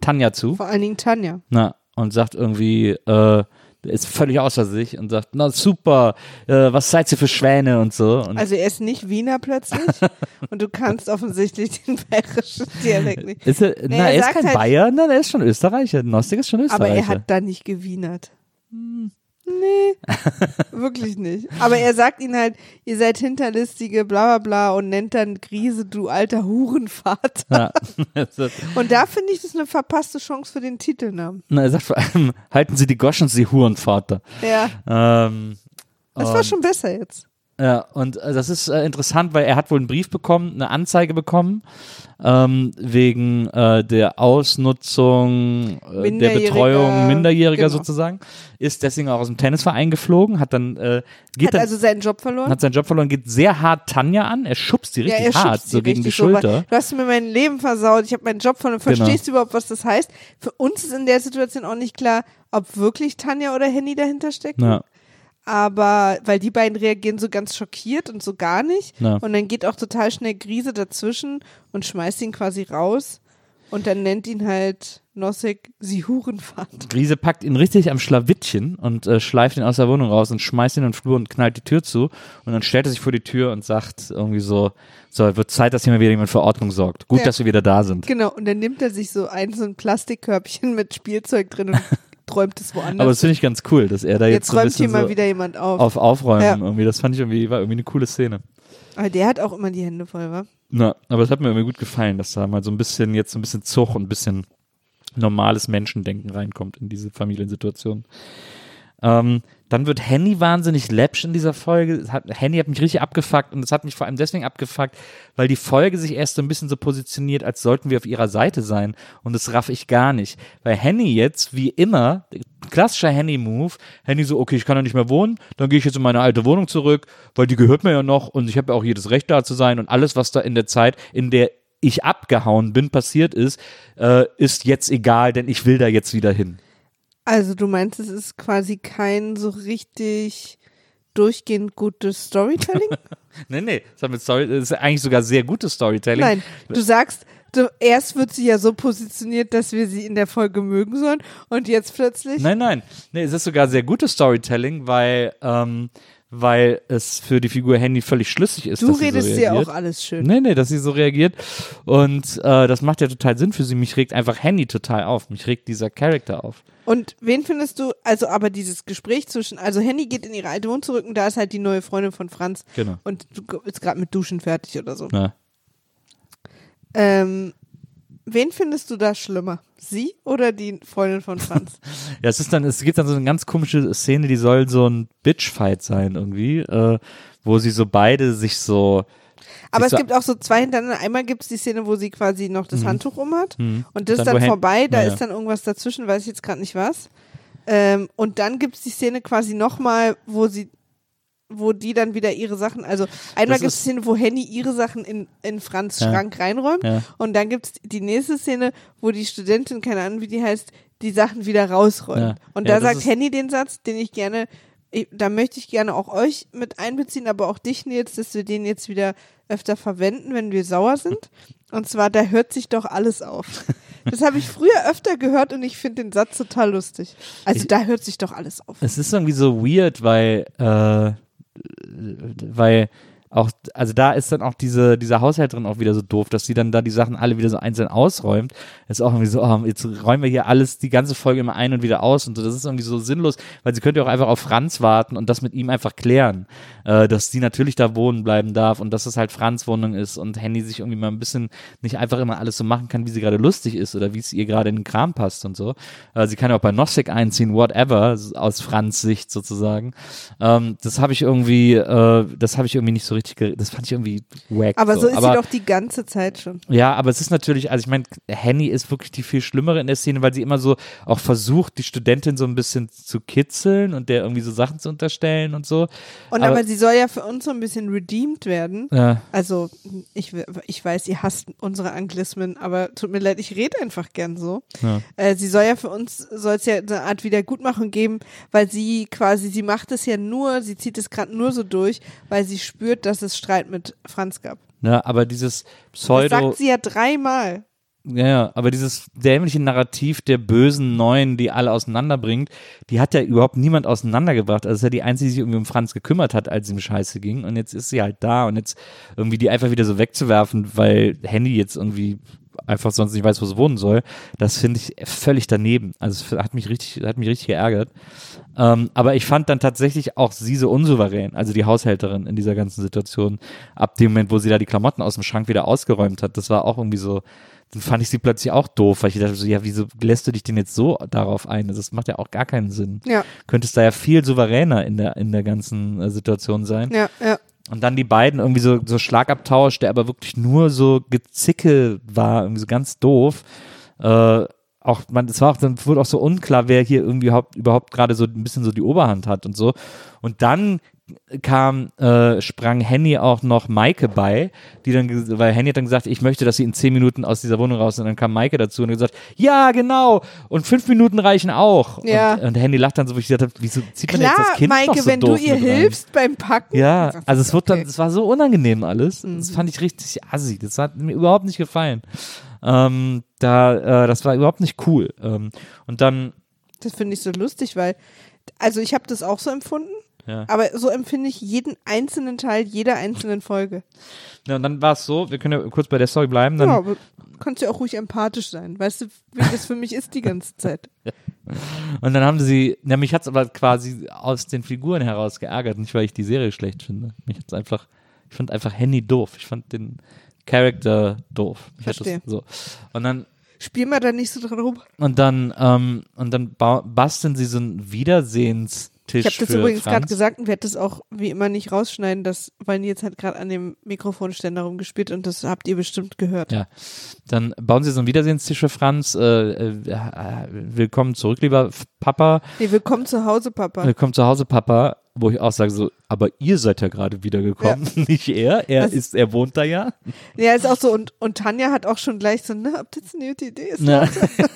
Tanja zu. Vor allen Dingen Tanja. Na, und sagt irgendwie, äh, ist völlig außer sich und sagt, na super, äh, was seid ihr für Schwäne und so. Und Also er ist nicht Wiener plötzlich und du kannst offensichtlich den bayerischen Dialekt nicht. ist er, na, er er, ist kein halt- Bayer, nein, er ist schon Österreicher. Nostik ist schon Aber Österreicher. er hat da nicht gewienert. Nee, wirklich nicht. Aber er sagt ihnen halt, ihr seid hinterlistige, bla bla bla und nennt dann Grise, du alter Hurenvater. ja. Also, Und da finde ich das eine verpasste Chance für den Titelnamen. na, er sagt vor allem, halten Sie die Goschen, Sie Hurenvater. Ja, Ähm, das war schon besser jetzt. Ja, und äh, das ist äh, interessant, weil er hat wohl einen Brief bekommen, eine Anzeige bekommen, ähm, wegen äh, der Ausnutzung, äh, der Betreuung Minderjähriger genau. sozusagen, ist deswegen auch aus dem Tennisverein geflogen, hat dann, äh, geht Hat dann, also seinen Job verloren. hat seinen Job verloren, geht sehr hart Tanja an, er schubst sie ja, richtig er hart, so gegen die so, Schulter. Du hast mir mein Leben versaut, ich habe meinen Job verloren. Verstehst Genau. du überhaupt, was das heißt? Für uns ist in der Situation auch nicht klar, ob wirklich Tanja oder Henny dahinter stecken. Ja, aber weil die beiden reagieren so ganz schockiert und so gar nicht. Ja. Und dann geht auch total schnell Grise dazwischen und schmeißt ihn quasi raus. Und dann nennt ihn halt Nosek sie Hurenvater. Grise packt ihn richtig am Schlawittchen und äh, schleift ihn aus der Wohnung raus und schmeißt ihn in den Flur und knallt die Tür zu. Und dann stellt er sich vor die Tür und sagt irgendwie so, so, wird Zeit, dass hier mal wieder jemand für Ordnung sorgt. Gut, Ja. dass wir wieder da sind. Genau, und dann nimmt er sich so ein, so ein Plastikkörbchen mit Spielzeug drin und träumt es woanders. Aber das finde ich ganz cool, dass er da jetzt, Jetzt so ein räumt hier bisschen mal so wieder jemand auf. auf Aufräumen Ja. irgendwie. Das fand ich irgendwie, war irgendwie eine coole Szene. Aber der hat auch immer die Hände voll, wa? Na, aber es hat mir irgendwie gut gefallen, dass da mal so ein bisschen, jetzt so ein bisschen Zug und ein bisschen normales Menschendenken reinkommt in diese Familiensituation. Ähm, dann wird Henny wahnsinnig läppsch in dieser Folge. Hat, Henny hat mich richtig abgefuckt und es hat mich vor allem deswegen abgefuckt, weil die Folge sich erst so ein bisschen so positioniert, als sollten wir auf ihrer Seite sein und das raff ich gar nicht. Weil Henny jetzt, wie immer, klassischer Henny-Move, Henny so, okay, ich kann da nicht mehr wohnen, dann gehe ich jetzt in meine alte Wohnung zurück, weil die gehört mir ja noch und ich habe ja auch jedes Recht da zu sein und alles, was da in der Zeit, in der ich abgehauen bin, passiert ist, äh, ist jetzt egal, denn ich will da jetzt wieder hin. Also du meinst, es ist quasi kein so richtig durchgehend gutes Storytelling? Nee, nee, das, mit Story, das ist eigentlich sogar sehr gutes Storytelling. Nein, du sagst, du, erst wird sie ja so positioniert, dass wir sie in der Folge mögen sollen und jetzt plötzlich. Nein, nein. Nee, es ist sogar sehr gutes Storytelling, weil, ähm, weil es für die Figur Handy völlig schlüssig ist. du dass sie redest so reagiert. auch alles schön. Nee, nee, dass sie so reagiert. Und äh, das macht ja total Sinn für sie. Mich regt einfach Handy total auf. Mich regt dieser Charakter auf. Und wen findest du, also aber dieses Gespräch zwischen, also Henny geht in ihre alte Wohnung zurück und da ist halt die neue Freundin von Franz Genau. und du bist gerade mit Duschen fertig oder so. Ja. Ähm, wen findest du da schlimmer? Sie oder die Freundin von Franz? Ja, es ist dann, es gibt dann so eine ganz komische Szene, die soll so ein Bitchfight sein irgendwie, äh, wo sie so beide sich so. Aber es so- gibt auch so zwei hintereinander. Einmal gibt es die Szene, wo sie quasi noch das Handtuch um hat. Mhm. Und das Dann, ist dann vorbei, da ja. ist dann irgendwas dazwischen, weiß ich jetzt gerade nicht was. Ähm, und dann gibt es die Szene quasi nochmal, wo sie, wo die dann wieder ihre Sachen, also einmal gibt es Szene, wo Henny ihre Sachen in, in Franz Ja. Schrank reinräumt. Ja. Und dann gibt es die nächste Szene, wo die Studentin, keine Ahnung wie die heißt, die Sachen wieder rausräumt. Ja. Und da sagt Henny den Satz, den ich gerne, ich, da möchte ich gerne auch euch mit einbeziehen, aber auch dich, Nils, dass wir den jetzt wieder öfter verwenden, wenn wir sauer sind. Und zwar, da hört sich doch alles auf. Das habe ich früher öfter gehört und ich finde den Satz total lustig. Also Ich- da hört sich doch alles auf. Es ist irgendwie so weird, weil, äh, weil auch, also da ist dann auch diese, diese Haushälterin auch wieder so doof, dass sie dann da die Sachen alle wieder so einzeln ausräumt. ist auch irgendwie so, oh, jetzt räumen wir hier alles, die ganze Folge immer ein und wieder aus und so. Das ist irgendwie so sinnlos, weil sie könnte auch einfach auf Franz warten und das mit ihm einfach klären, äh, dass sie natürlich da wohnen bleiben darf und dass es halt Franz Wohnung ist und Handy sich irgendwie mal ein bisschen nicht einfach immer alles so machen kann, wie sie gerade lustig ist oder wie es ihr gerade in den Kram passt und so. Äh, sie kann ja auch bei Nosek einziehen, whatever, aus Franz Sicht sozusagen. Ähm, das habe ich irgendwie, äh, das habe ich irgendwie nicht so richtig richtig, ge- das fand ich irgendwie wack. Aber so ist aber, sie doch die ganze Zeit schon. Ja, aber es ist natürlich, also ich meine, Henny ist wirklich die viel schlimmere in der Szene, weil sie immer so auch versucht, die Studentin so ein bisschen zu kitzeln und der irgendwie so Sachen zu unterstellen und so. Und Aber- aber, sie soll ja für uns so ein bisschen redeemed werden. Ja. Also, ich, ich weiß, ihr hasst unsere Anglismen, aber tut mir leid, ich rede einfach gern so. Ja. Äh, sie soll ja für uns, soll es ja eine Art Wiedergutmachung geben, weil sie quasi, sie macht es ja nur, sie zieht es gerade nur so durch, weil sie spürt, dass es Streit mit Franz gab. Ja, aber dieses Das Pseudo, sagt sie ja dreimal. ja, ja, aber dieses dämliche Narrativ der bösen Neuen, die alle auseinanderbringt, die hat ja überhaupt niemand auseinandergebracht. Also ist ja die einzige, die sich irgendwie um Franz gekümmert hat, als ihm Scheiße ging. Und jetzt ist sie halt da und jetzt irgendwie die einfach wieder so wegzuwerfen, weil Handy jetzt irgendwie einfach sonst nicht weiß, wo es wohnen soll, das finde ich völlig daneben. Also es hat mich richtig, hat mich richtig geärgert. Ähm, aber ich fand dann tatsächlich auch sie so unsouverän, also die Haushälterin in dieser ganzen Situation, ab dem Moment, wo sie da die Klamotten aus dem Schrank wieder ausgeräumt hat, das war auch irgendwie so, dann fand ich sie plötzlich auch doof, weil ich dachte so, ja, wieso lässt du dich denn jetzt so darauf ein? Das macht ja auch gar keinen Sinn. Ja, Könntest da ja viel souveräner in der, in der ganzen äh, Situation sein. ja, ja. Und dann die beiden irgendwie so, so Schlagabtausch, der aber wirklich nur so Gezicke war, irgendwie so ganz doof. Äh, auch, man, es war auch, dann wurde auch so unklar, wer hier irgendwie überhaupt, überhaupt gerade so ein bisschen so die Oberhand hat und so. Und dann kam, äh, sprang Henny auch noch Maike bei, die dann, weil Henny hat dann gesagt, ich möchte, dass sie in zehn Minuten aus dieser Wohnung raus sind. Und dann kam Maike dazu und hat gesagt, ja, genau. Und fünf Minuten reichen auch. Ja. Und, und Henny lacht dann so, wo ich gesagt habe, wieso zieht man jetzt Klar, das Kind noch Maike, so wenn du doof ihr mit rein? hilfst beim Packen. Ja, also es wird dann. Mhm. es war so unangenehm alles. Das fand ich richtig assi. Das hat mir überhaupt nicht gefallen. Ähm, da, äh, das war überhaupt nicht cool. Ähm, und dann, Das finde ich so lustig, weil, also ich habe das auch so empfunden, ja. aber so empfinde ich jeden einzelnen Teil jeder einzelnen Folge. ja und dann war es so, wir können ja kurz bei der Story bleiben. Dann, ja, aber kannst ja auch ruhig empathisch sein. Weißt du, wie das für mich ist die ganze Zeit. Und dann haben sie, ja, mich hat es aber quasi aus den Figuren heraus geärgert, nicht weil ich die Serie schlecht finde. Mich hat's einfach, ich fand einfach Henny doof. Ich fand den Charakter doof. Hat Verstehe. Das, so. Und dann Spiel mal da nicht so dran rum. Und dann, ähm, und dann ba basteln sie so einen Wiedersehenstisch. Ich habe das übrigens gerade gesagt und werde das auch wie immer nicht rausschneiden, das, weil jetzt hat gerade an dem Mikrofonständer rumgespielt und das habt ihr bestimmt gehört. Ja. Dann bauen sie so einen Wiedersehenstisch für Franz. Äh, äh, äh, willkommen zurück, lieber Papa. Nee, willkommen zu Hause, Papa. Willkommen zu Hause, Papa. Wo ich auch sage so, aber ihr seid ja gerade wiedergekommen, nicht er. Er Das- ist, er wohnt da ja. Ja, ist auch so und, und Tanja hat auch schon gleich so, ne, ob das eine gute Idee ist.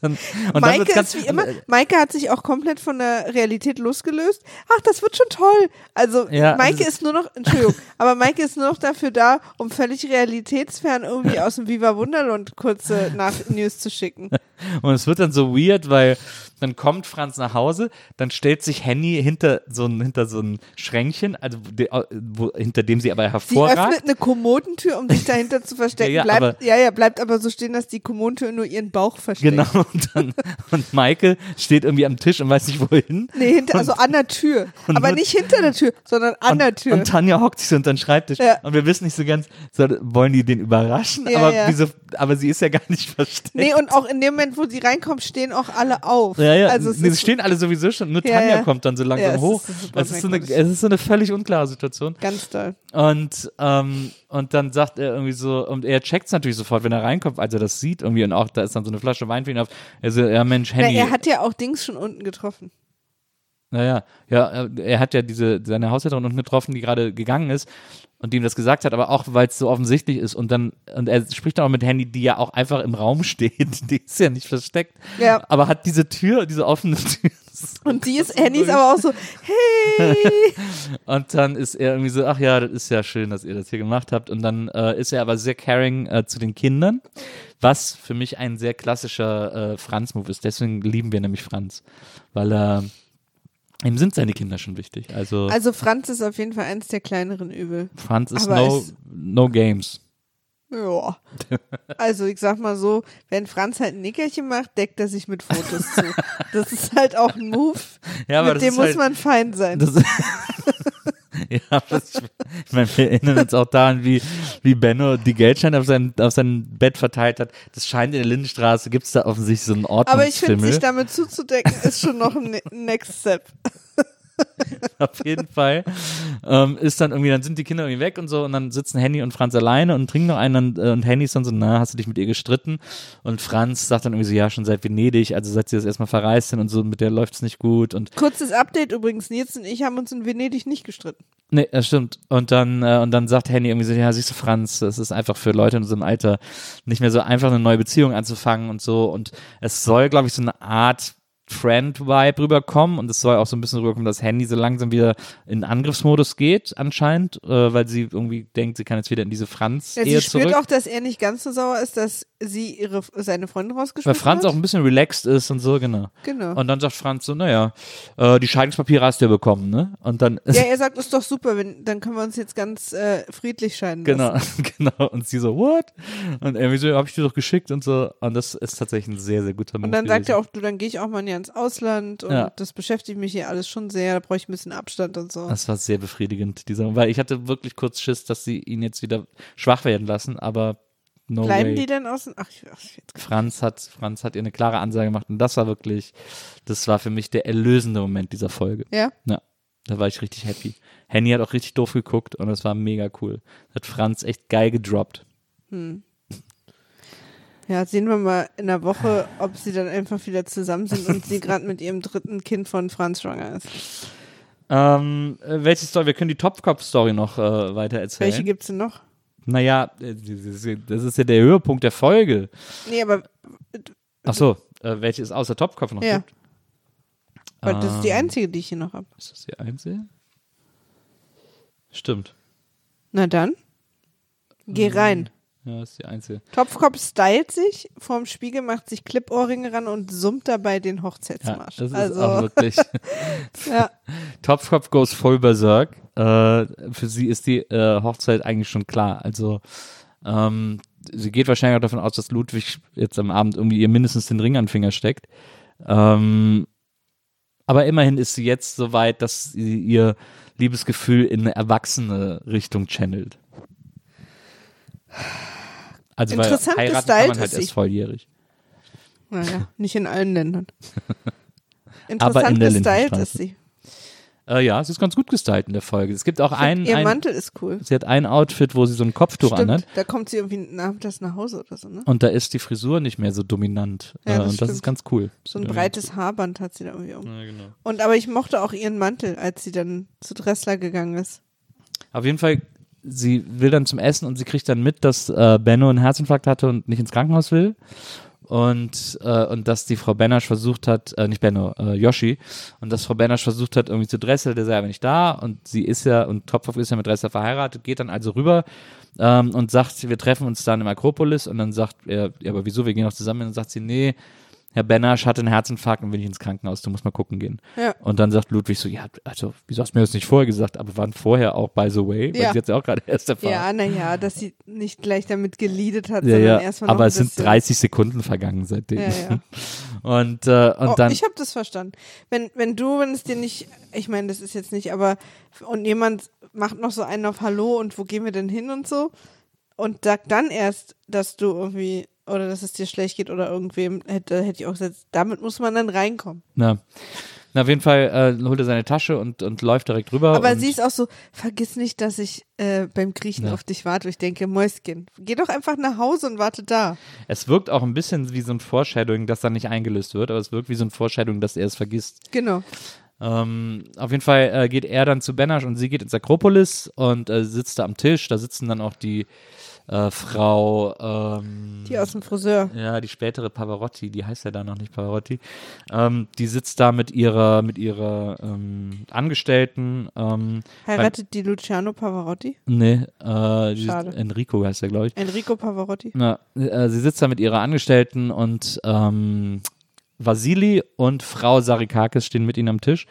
Dann, und dann Maike wird's ganz, ist wie immer, Maike hat sich auch komplett von der Realität losgelöst. Ach, das wird schon toll. Also Ja, Maike also- ist nur noch, Entschuldigung, aber Maike ist nur noch dafür da, um völlig realitätsfern irgendwie aus dem Viva Wunderland kurze nach News zu schicken. Und es wird dann so weird, weil dann kommt Franz nach Hause, dann stellt sich Henny hinter so ein, hinter so ein Schränkchen, also de, wo, hinter dem sie aber Sie hervorragt. öffnet eine Kommodentür, um sich dahinter zu verstecken. Ja, ja, bleibt, aber- ja, ja, bleibt aber so stehen, dass die Kommodentür nur ihren Bauch versteckt. Genau, und, dann, und Maike steht irgendwie am Tisch und weiß nicht wohin. Nee, hinter, also an der Tür. und Aber wird- nicht hinter der Tür, sondern an und, der Tür. Und Tanja hockt sich so unter den Schreibtisch Ja. und wir wissen nicht so ganz, so, wollen die den überraschen? Ja, aber, ja. Wieso, aber sie ist ja gar nicht versteckt. nee, und auch in dem Moment, wo sie reinkommt, stehen auch alle auf. ja, ja, Also nee, sie stehen alle sowieso schon, nur Ja, Tanja ja. kommt dann so langsam hoch. ist es, ist so eine, es ist so eine völlig unklare Situation. ganz toll. Und, ähm, und dann sagt er irgendwie so, und er checkt es natürlich sofort, wenn er reinkommt, als er das sieht, irgendwie, und auch da ist dann so eine Flasche Wein für ihn auf. Er so, ja Mensch, Na, Henny. er hat ja auch Dings schon unten getroffen. Naja, ja, er hat ja diese, seine Haushälterin unten getroffen, die gerade gegangen ist und die ihm das gesagt hat, aber auch, weil es so offensichtlich ist und dann, und er spricht dann auch mit Handy, die ja auch einfach im Raum steht, die ist ja nicht versteckt, Ja. aber hat diese Tür, diese offene Tür. Und die ist, Henny ist aber auch so, hey. Und dann ist er irgendwie so, ach ja, das ist ja schön, dass ihr das hier gemacht habt. Und dann äh, ist er aber sehr caring äh, zu den Kindern, was für mich ein sehr klassischer äh, Franz-Move ist. Deswegen lieben wir nämlich Franz, weil er, ihm sind seine Kinder schon wichtig. Also, Also Franz ist auf jeden Fall eins der kleineren Übel. Franz ist aber no, no games. Ja. Also ich sag mal so, wenn Franz halt ein Nickerchen macht, deckt er sich mit Fotos zu. Das ist halt auch ein Move. Ja, aber mit dem muss halt, man fein sein. Ja, das, ich meine, wir erinnern uns auch daran, wie, wie Benno die Geldscheine auf sein, auf sein Bett verteilt hat. Das scheint in der Lindenstraße, gibt es da offensichtlich so einen aber ich finde, sich damit zuzudecken, ist schon noch ein ne- Next Step. Auf jeden Fall ähm, ist dann irgendwie, dann sind die Kinder irgendwie weg und so und dann sitzen Henny und Franz alleine und trinken noch einen und, äh, und Henny ist dann so, na, hast du dich mit ihr gestritten? Und Franz sagt dann irgendwie so, ja, schon seit Venedig, also seit sie das erstmal verreist sind und so, mit der läuft es nicht gut und Kurzes Update übrigens, Nils und ich haben uns in Venedig nicht gestritten. Nee, das stimmt. Und dann, äh, und dann sagt Henny irgendwie so, ja, siehst du, Franz, es ist einfach für Leute in unserem Alter nicht mehr so einfach, eine neue Beziehung anzufangen und so. Und es soll, glaube ich, so eine Art Friend-Vibe rüberkommen und es soll auch so ein bisschen rüberkommen, dass Handy so langsam wieder in Angriffsmodus geht, anscheinend, äh, weil sie irgendwie denkt, sie kann jetzt wieder in diese Ja, Franz-Ehe sie spürt zurück. auch, dass er nicht ganz so sauer ist, dass sie ihre, seine Freundin weil rausgeschmissen Franz hat. auch ein bisschen relaxed ist und so, genau. Genau. Und dann sagt Franz so, naja, äh, die Scheidungspapiere hast du ja bekommen, ne? Und dann ja, er sagt, ist doch super, wenn, dann können wir uns jetzt ganz äh, friedlich scheiden Genau, lassen. genau. Und sie so, what? Und irgendwie so, hab ich dir doch geschickt und so. Und das ist tatsächlich ein sehr, sehr guter Move. Und dann sagt er auch, du, dann gehe ich auch mal ja ins Ausland und Ja. das beschäftigt mich hier alles schon sehr, da brauche ich ein bisschen Abstand und so. Das war sehr befriedigend, dieser, weil ich hatte wirklich kurz Schiss, dass sie ihn jetzt wieder schwach werden lassen, aber no Bleiben way. die denn außen? Ach, ich, ach, Franz hat, Franz hat ihr eine klare Ansage gemacht und das war wirklich, das war für mich der erlösende Moment dieser Folge. Ja? Ja, da war ich richtig happy. Henny hat auch richtig doof geguckt und das war mega cool. Hat Franz echt geil gedroppt. Ja, sehen wir mal in der Woche, ob sie dann einfach wieder zusammen sind und sie gerade mit ihrem dritten Kind von Franz schwanger ist. Ähm, äh, welche Story? Wir können die Topkopf-Story noch äh, weiter erzählen. Welche gibt's denn noch? Naja, äh, das ist- ja der Höhepunkt der Folge. Nee, aber Ach so, äh, welche ist außer Topkopf noch ja. gibt? Aber das ist die Ähm, einzige, die ich hier noch habe. Ist das die einzige? Stimmt. Na dann, geh Mhm. rein. Ja, das ist die einzige. Topfkopf stylt sich vorm Spiegel, macht sich Clip-Ohrringe ran und summt dabei den Ja, Hochzeitsmarsch. das ist also, auch wirklich. ja, Topfkopf goes voll berserk. Äh, für sie ist die äh, Hochzeit eigentlich schon klar. Also, ähm, sie geht wahrscheinlich auch davon aus, dass Ludwig jetzt am Abend irgendwie ihr mindestens den Ring an den Finger steckt. Ähm, aber immerhin ist sie jetzt so weit, dass sie ihr Liebesgefühl in eine erwachsene Richtung channelt. Also, weil Interessant heiraten kann gestylt man halt ist erst sie. volljährig. naja, nicht in allen Ländern. Aber Interessant in der gestylt ist sie. Äh, ja, sie ist ganz gut gestylt in der Folge. Es gibt auch ein, Ihr ein Mantel ist cool. sie hat ein Outfit, wo sie so ein Kopftuch Stimmt, anhat. da kommt sie irgendwie nachmittags nach Hause oder so, ne? Und da ist die Frisur nicht mehr so dominant. Ja, äh, das und das ist stimmt. ganz cool. So ein breites Haarband hat sie da irgendwie um. Ja, genau. Und aber ich mochte auch ihren Mantel, als sie dann zu Dressler gegangen ist. Auf jeden Fall, sie will dann zum Essen und sie kriegt dann mit, dass äh, Benno einen Herzinfarkt hatte und nicht ins Krankenhaus will. Und, äh, und dass die Frau Benasch versucht hat, äh, nicht Benno, äh, Yoshi, und dass Frau Benasch versucht hat, irgendwie zu Dressel, der sei aber nicht da. Und sie ist ja, und Topfhoff ist ja mit Dressler verheiratet, geht dann also rüber ähm, und sagt, wir treffen uns dann im Akropolis. Und dann sagt er, ja, aber wieso, wir gehen doch zusammen und dann sagt sie, nee, Herr Benasch hatte einen Herzinfarkt und will nicht ins Krankenhaus, du musst mal gucken gehen. Ja. Und dann sagt Ludwig so, ja, also, wieso hast du mir das nicht vorher gesagt, aber waren vorher auch, by the way, weil Ja. sie jetzt auch gerade erst erfahren. Ja, naja, dass sie nicht gleich damit geliedet hat, Ja, sondern ja, erstmal aber es sind bisschen- 30 Sekunden vergangen seitdem. Ja, ja. Und, äh, und oh, dann, ich habe das verstanden. Wenn, wenn du, wenn es dir nicht, ich meine, das ist jetzt nicht, aber und jemand macht noch so einen auf Hallo und wo gehen wir denn hin und so und sagt dann erst, dass du irgendwie oder dass es dir schlecht geht oder irgendwem, hätte, hätte ich auch gesagt, damit muss man dann reinkommen. na, na, auf jeden Fall äh, holt er seine Tasche und, und läuft direkt rüber. Aber sie ist auch so, vergiss nicht, dass ich äh, beim Griechen Ja. auf dich warte. Ich denke, Mäuschen, geh doch einfach nach Hause und warte da. Es wirkt auch ein bisschen wie so ein Foreshadowing, dass dann nicht eingelöst wird, aber es wirkt wie so ein Foreshadowing, dass er es vergisst. Genau. Ähm, auf jeden Fall äh, geht er dann zu Benasch und sie geht ins Akropolis und äh, sitzt da am Tisch. Da sitzen dann auch die äh, Frau, ähm, Die aus dem Friseur. ja, die spätere Pavarotti, die heißt ja da noch nicht Pavarotti. Ähm, die sitzt da mit ihrer, mit ihrer ähm, Angestellten. Ähm, Heiratet die Luciano Pavarotti? nee, äh, die. Enrico heißt er, glaube ich. Enrico Pavarotti? Na, äh, sie sitzt da mit ihrer Angestellten und ähm, Vasili und Frau Sarikakis stehen mit ihnen am Tisch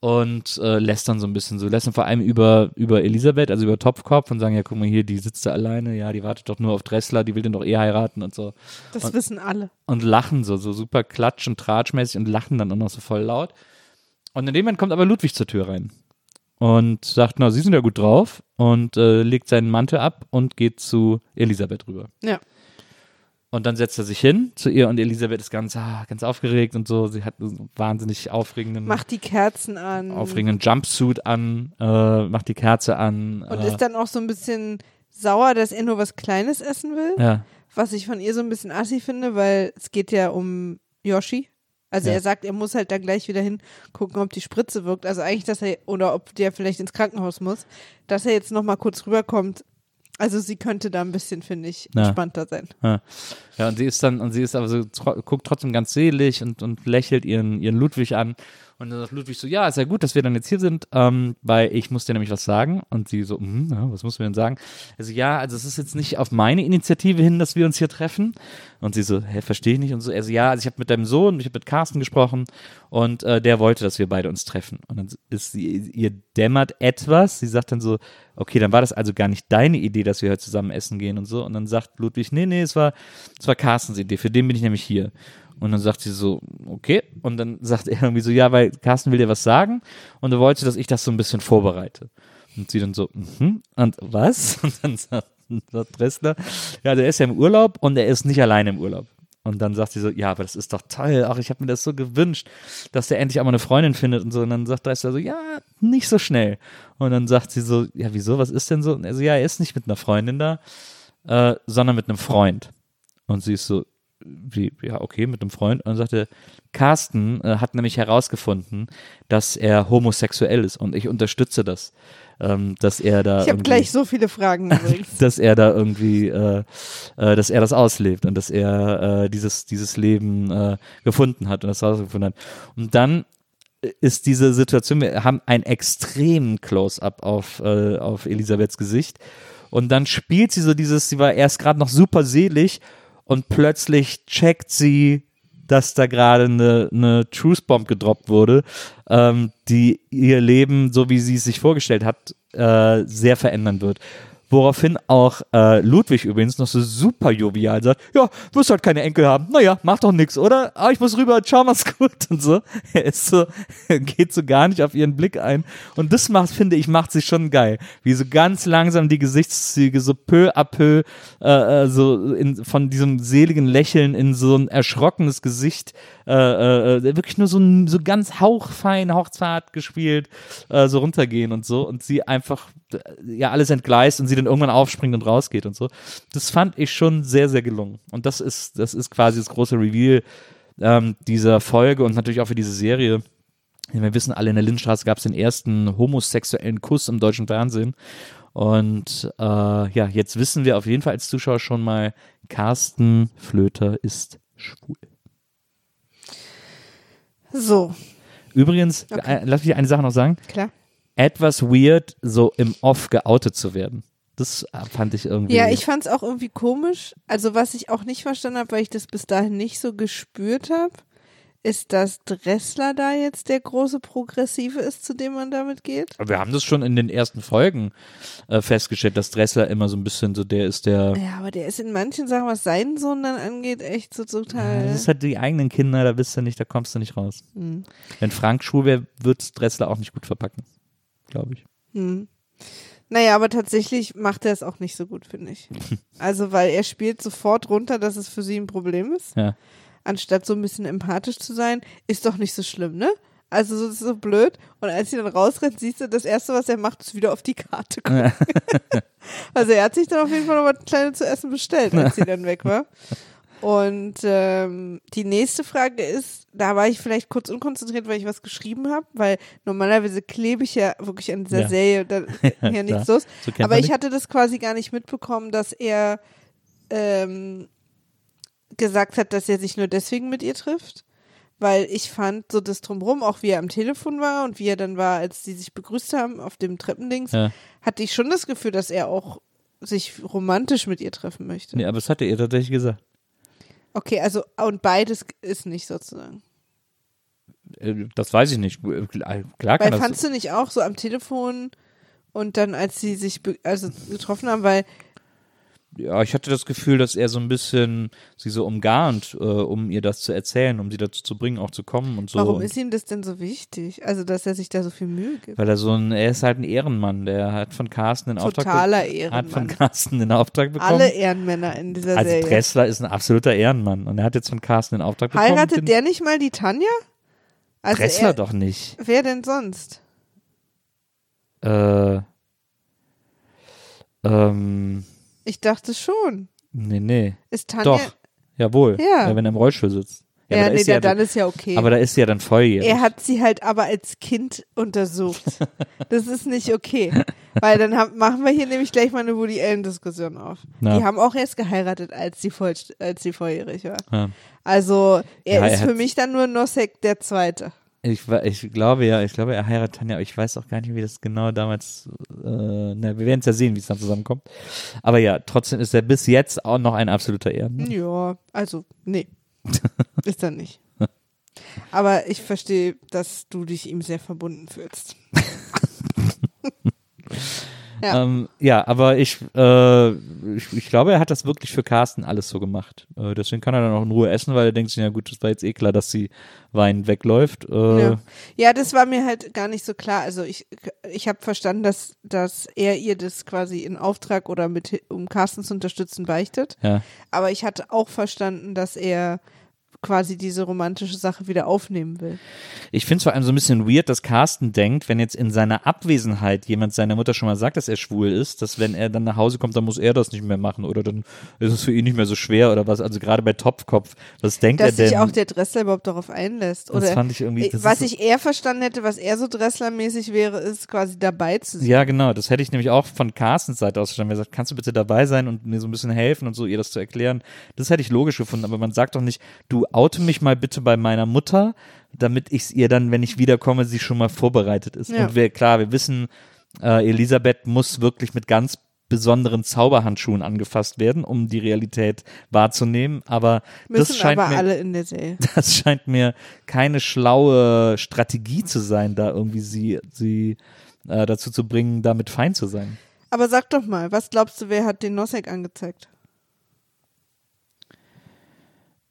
und äh, lästern so ein bisschen so, lästern vor allem über, über Elisabeth, also über Topfkopf und sagen, ja, guck mal hier, die sitzt da alleine, ja, die wartet doch nur auf Dressler, die will den doch eh heiraten und so. Das Und- wissen alle. Und lachen so, so super klatsch- und tratschmäßig und lachen dann auch noch so voll laut. Und in dem Moment kommt aber Ludwig zur Tür rein und sagt, na, Sie sind ja gut drauf und äh, legt seinen Mantel ab und geht zu Elisabeth rüber. Ja. Und dann setzt er sich hin zu ihr und Elisabeth ist ganz, ah, ganz aufgeregt und so. Sie hat einen wahnsinnig aufregenden, Macht die Kerzen an. aufregenden Jumpsuit an, äh, macht die Kerze an. Und äh, ist dann auch so ein bisschen sauer, dass er nur was Kleines essen will. ja, Was ich von ihr so ein bisschen assi finde, weil es geht ja um Yoshi. Also Ja. er sagt, er muss halt da gleich wieder hingucken, ob die Spritze wirkt. Also eigentlich, dass er, oder ob der vielleicht ins Krankenhaus muss, dass er jetzt nochmal kurz rüberkommt. Also sie könnte da ein bisschen, finde ich, Ja. entspannter sein. Ja. ja, und sie ist dann, und sie ist aber so, guckt trotzdem ganz selig und, und lächelt ihren, ihren Ludwig an. Und dann sagt Ludwig so, ja, ist ja gut, dass wir dann jetzt hier sind, ähm, weil ich muss dir nämlich was sagen. Und sie so, hm, ja, was muss wir denn sagen? Also ja, also es ist jetzt nicht auf meine Initiative hin, dass wir uns hier treffen. Und sie so, hä, verstehe ich nicht. Und so, also ja, also ich habe mit deinem Sohn, ich habe mit Carsten gesprochen und äh, der wollte, dass wir beide uns treffen. Und dann ist sie, ihr dämmert etwas. Sie sagt dann so, okay, dann war das also gar nicht deine Idee, dass wir heute zusammen essen gehen und so. Und dann sagt Ludwig, nee, nee, es war, es war Carstens Idee, für den bin ich nämlich hier. Und dann sagt sie so, okay. Und dann sagt er irgendwie so, ja, weil Carsten will dir was sagen und er wollte, dass ich das so ein bisschen vorbereite. Und sie dann so, mhm, und was? Und dann sagt, sagt Dressler, ja, der ist ja im Urlaub und er ist nicht alleine im Urlaub. Und dann sagt sie so, ja, aber das ist doch toll. Ach, ich habe mir das so gewünscht, dass der endlich auch mal eine Freundin findet und so. Und dann sagt Dressler so, ja, nicht so schnell. Und dann sagt sie so, ja, wieso, was ist denn so? Und er so, ja, er ist nicht mit einer Freundin da, äh, sondern mit einem Freund. Und sie ist so, wie, ja, okay, mit einem Freund. Und dann sagte, Carsten äh, hat nämlich herausgefunden, dass er homosexuell ist und ich unterstütze das. Ähm, dass er da. Ich habe gleich so viele Fragen übrigens. dass er da irgendwie, äh, äh, dass er das auslebt und dass er äh, dieses, dieses Leben äh, gefunden hat und das herausgefunden hat. Und dann ist diese Situation, wir haben einen extremen Close-up auf, äh, auf Elisabeths Gesicht und dann spielt sie so dieses, sie war erst gerade noch super selig und plötzlich checkt sie, dass da gerade eine, eine Truth Bomb gedroppt wurde, ähm, die ihr Leben, so wie sie es sich vorgestellt hat, äh, sehr verändern wird. Woraufhin auch äh, Ludwig übrigens noch so super jovial sagt, ja, wirst halt keine Enkel haben. Naja, mach doch nix, oder? Ah, ich muss rüber, ciao, mach's gut und so. Er ist so, geht so gar nicht auf ihren Blick ein. Und das macht, finde ich, macht sich schon geil. Wie so ganz langsam die Gesichtszüge so peu à peu äh, äh, so in, von diesem seligen Lächeln in so ein erschrockenes Gesicht äh, äh, wirklich nur so, so ganz hauchfein, hauchzart gespielt, äh, so runtergehen und so und sie einfach äh, ja alles entgleist und sie dann irgendwann aufspringt und rausgeht und so. Das fand ich schon sehr, sehr gelungen. Und das ist, das ist quasi das große Reveal ähm, dieser Folge und natürlich auch für diese Serie. Wir wissen alle, in der Lindenstraße gab es den ersten homosexuellen Kuss im deutschen Fernsehen. Und äh, ja, jetzt wissen wir auf jeden Fall als Zuschauer schon mal, Carsten Flöter ist schwul. So, Übrigens, Okay. äh, lass mich eine Sache noch sagen. klar. Etwas weird, so im Off geoutet zu werden. Das äh, fand ich irgendwie. Ja, ich fand es auch irgendwie komisch. Also was ich auch nicht verstanden habe, weil ich das bis dahin nicht so gespürt habe, ist, dass Dressler da jetzt der große Progressive ist, zu dem man damit geht. Aber wir haben das schon in den ersten Folgen äh, festgestellt, dass Dressler immer so ein bisschen so der ist, der. Ja, aber der ist in manchen Sachen, was seinen Sohn dann angeht, echt so total. Das ist halt die eigenen Kinder, da bist du nicht, da kommst du nicht raus. Hm. Wenn Frank schwul wäre, wird Dressler auch nicht gut verpacken. Glaube ich. Hm. Naja, aber tatsächlich macht er es auch nicht so gut, finde ich. Also, weil er spielt sofort runter, dass es für sie ein Problem ist. Ja. Anstatt so ein bisschen empathisch zu sein, ist doch nicht so schlimm, ne? Also, das ist so blöd. Und als sie dann rausrennt, siehst du, das Erste, was er macht, ist wieder auf die Karte gucken. also, er hat sich dann auf jeden Fall noch was Kleines zu essen bestellt, als sie dann weg war. Und ähm, die nächste Frage ist, da war ich vielleicht kurz unkonzentriert, weil ich was geschrieben habe, weil normalerweise klebe ich ja wirklich an dieser Ja. Serie, da ja klar. nichts los. So Aber ich dich. hatte das quasi gar nicht mitbekommen, dass er ähm, gesagt hat, dass er sich nur deswegen mit ihr trifft. Weil ich fand so das Drumherum, auch wie er am Telefon war und wie er dann war, als sie sich begrüßt haben auf dem Treppendings, Ja. hatte ich schon das Gefühl, dass er auch sich romantisch mit ihr treffen möchte. Nee, aber das hat er ihr tatsächlich gesagt. Okay, also und beides ist nicht sozusagen. Äh, Das weiß ich nicht. Äh, Klar klar kann Weil das. fandst du nicht auch so am Telefon und dann, als sie sich also getroffen haben, weil ja, ich hatte das Gefühl, dass er so ein bisschen sie so umgarnt, äh, um ihr das zu erzählen, um sie dazu zu bringen, auch zu kommen und so. Warum und, ist ihm das denn so wichtig? Also, dass er sich da so viel Mühe gibt. weil er so ein, er ist halt ein Ehrenmann, der hat von Carsten den Auftrag Totaler be- hat von Ehrenmann. Carsten den Auftrag bekommen. Alle Ehrenmänner in dieser also Serie. Dressler ist ein absoluter Ehrenmann und er hat jetzt von Carsten den Auftrag bekommen. Heiratet der nicht mal die Tanja? Also Dressler er, doch nicht. Wer denn sonst? Äh, ähm, Ich dachte schon. nee, nee. Ist Tanja. Doch, jawohl. Ja. wenn er im Rollstuhl sitzt. Ja, Ja, nee, ja, da, dann ist ja okay. aber da ist sie ja dann volljährig. er hat sie halt aber als Kind untersucht. Das ist nicht okay. Weil dann haben, machen wir hier nämlich gleich mal eine Woody Allen-Diskussion auf. Na. Die haben auch erst geheiratet, als sie, voll, als sie volljährig war. Ja. Also er Ja, er ist für hat- mich dann nur Nosek der Zweite. Ich, ich glaube ja, ich glaube, er heiratet Tanja, aber ich weiß auch gar nicht, wie das genau damals, äh, na, wir werden es ja sehen, wie es dann zusammenkommt. Aber ja, trotzdem ist er bis jetzt auch noch ein absoluter Ehrenmann. Ja, also nee. ist er nicht. Aber ich verstehe, dass du dich ihm sehr verbunden fühlst. Ja. Ähm, ja, aber ich, äh, ich, ich glaube, er hat das wirklich für Carsten alles so gemacht. Äh, deswegen kann er dann auch in Ruhe essen, weil er denkt sich, ja gut, das war jetzt eh klar, dass die Wein wegläuft. Äh, Ja. ja, das war mir halt gar nicht so klar. Also ich, ich habe verstanden, dass, dass er ihr das quasi in Auftrag oder mit, um Carsten zu unterstützen, beichtet. ja. Aber ich hatte auch verstanden, dass er quasi diese romantische Sache wieder aufnehmen will. Ich finde es vor allem so ein bisschen weird, dass Carsten denkt, wenn jetzt in seiner Abwesenheit jemand seiner Mutter schon mal sagt, dass er schwul ist, dass wenn er dann nach Hause kommt, dann muss er das nicht mehr machen oder dann ist es für ihn nicht mehr so schwer oder was. Also gerade bei Topfkopf, was denkt Dass er denn? sich auch der Dressler überhaupt darauf einlässt. das Oder fand ich irgendwie. Das was ich eher verstanden hätte, was eher so Dresslermäßig wäre, ist quasi dabei zu sein. ja, genau. Das hätte ich nämlich auch von Carstens Seite aus verstanden. Er sagt, kannst du bitte dabei sein und mir so ein bisschen helfen und so, ihr das zu erklären. Das hätte ich logisch gefunden, aber man sagt doch nicht, du oute mich mal bitte bei meiner Mutter, damit ich es ihr dann, wenn ich wiederkomme, sie schon mal vorbereitet ist. Ja. Und wir, klar, wir wissen, äh, Elisabeth muss wirklich mit ganz besonderen Zauberhandschuhen angefasst werden, um die Realität wahrzunehmen. Aber Müssen das scheint aber mir, alle in der Serie. das scheint mir keine schlaue Strategie zu sein, da irgendwie sie, sie äh, dazu zu bringen, damit fein zu sein. Aber sag doch mal, was glaubst du, wer hat den Nosek angezeigt?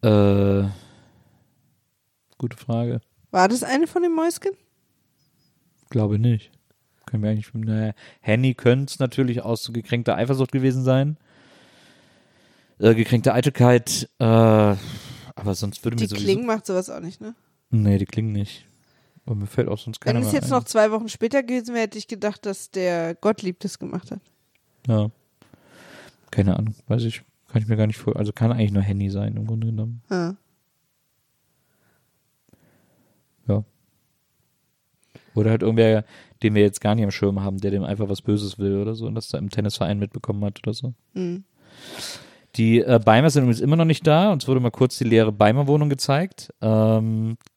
Äh, gute Frage. War das eine von den Mäusken? Glaube nicht. Können wir eigentlich. Naja, Henny könnte es natürlich aus so gekränkter Eifersucht gewesen sein. Äh, gekränkte Eitelkeit. Äh, aber sonst würde Die mir sowieso. Kling macht sowas auch nicht, ne? Nee, die klingen nicht. Und mir fällt auch sonst keiner Wenn es jetzt ein. noch zwei Wochen später gewesen wäre, hätte ich gedacht, dass der Gottlieb das gemacht hat. Ja. Keine Ahnung. Weiß ich. Kann ich mir gar nicht vor. Also kann eigentlich nur Henny sein, im Grunde genommen. Ah. Ja. Oder halt irgendwer, den wir jetzt gar nicht am Schirm haben, der dem einfach was Böses will oder so und das da im Tennisverein mitbekommen hat oder so. Hm. Die äh, Beimer sind übrigens immer noch nicht da. Uns wurde mal kurz die leere Beimer-Wohnung gezeigt. Ähm, äh,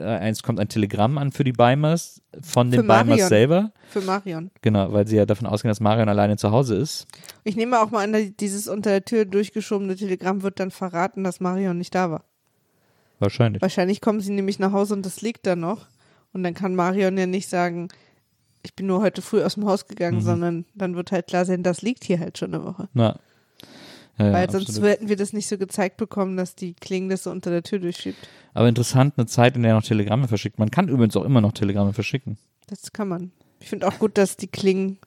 eins kommt ein Telegramm an für die Beimers von den Beimers selber. Für Marion. Genau, weil sie ja davon ausgehen, dass Marion alleine zu Hause ist. Ich nehme auch mal an, dieses unter der Tür durchgeschobene Telegramm wird dann verraten, dass Marion nicht da war. Wahrscheinlich. Wahrscheinlich kommen sie nämlich nach Hause und das liegt da noch. Und dann kann Marion ja nicht sagen, ich bin nur heute früh aus dem Haus gegangen, Mhm. sondern dann wird halt klar sein, das liegt hier halt schon eine Woche. Na. Ja, ja, Weil sonst absolut. hätten wir das nicht so gezeigt bekommen, dass die Kling das so unter der Tür durchschiebt. Aber interessant, eine Zeit, in der noch Telegramme verschickt. Man kann übrigens auch immer noch Telegramme verschicken. Das kann man. Ich finde auch gut, dass die Kling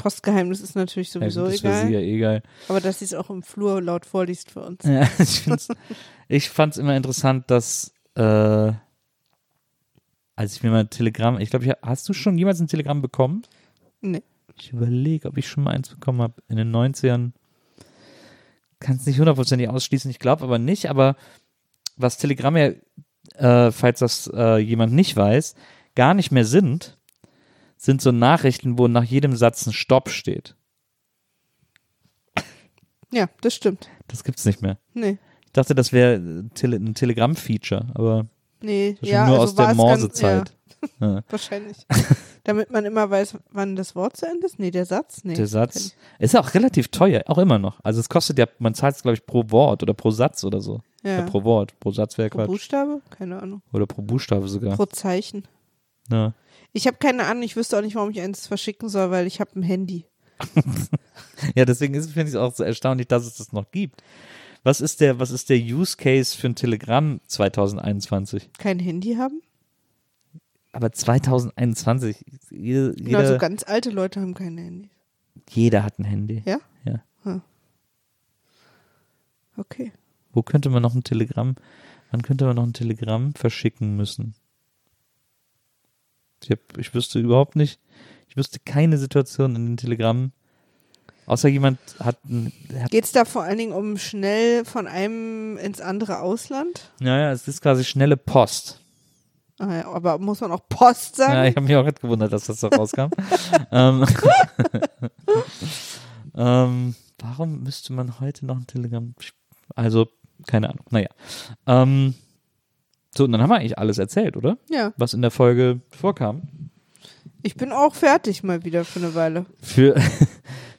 Postgeheimnis ist natürlich sowieso ja, egal. ja egal. Aber dass sie es auch im Flur laut vorliest für uns. Ja, ich, fand es immer interessant, dass äh, als ich mir mal ein Telegramm, ich glaube, ich, hast du schon jemals ein Telegramm bekommen? Nee. Ich überlege, ob ich schon mal eins bekommen habe in den 90ern. Kann es nicht hundertprozentig ausschließen, ich glaube aber nicht, aber was Telegramme, äh, falls das äh, jemand nicht weiß, gar nicht mehr sind, sind so Nachrichten, wo nach jedem Satz ein Stopp steht. Ja, das stimmt. Das gibt's nicht mehr. Nee. Ich dachte, das wäre Tele ein Telegramm-Feature, aber Nee, ja, nur also aus der Morsezeit. Ja, Ja. wahrscheinlich. Damit man immer weiß, wann das Wort zu Ende ist. Nee, der Satz. Nee. Der Satz ist ja auch relativ teuer, auch immer noch. Also es kostet ja, man zahlt es, glaube ich, pro Wort oder pro Satz oder so. Ja. Ja, pro Wort, pro Satz wäre Pro Quatsch. Buchstabe? Keine Ahnung. Oder pro Buchstabe sogar. Pro Zeichen. Ja. Ich habe keine Ahnung, ich wüsste auch nicht, warum ich eins verschicken soll, weil ich habe ein Handy. Ja, deswegen ist- finde ich es auch so erstaunlich, dass es das noch gibt. Was ist der, was ist der Use Case für ein Telegramm 2021? Kein Handy haben? Aber 2021, jede, Genau, so jeder, ganz alte Leute haben keine Handys. jeder hat ein Handy. Ja? Ja. Okay. Wo könnte man noch ein Telegramm, wann könnte man noch ein Telegramm verschicken müssen? Ich, hab, ich wüsste überhaupt nicht, ich wüsste keine Situation in den Telegrammen, außer jemand hat ein, hat, Geht es da vor allen Dingen um schnell von einem ins andere Ausland? naja, es ist quasi schnelle Post. Aber muss man auch Post sagen? Ja, ich habe mich auch gerade gewundert, dass das so rauskam. ähm, ähm, warum müsste man heute noch ein Telegramm? Also, keine Ahnung. Naja. Ähm, so, und dann haben wir eigentlich alles erzählt, oder? ja. Was in der Folge vorkam. Ich bin auch fertig mal wieder für eine Weile. Für,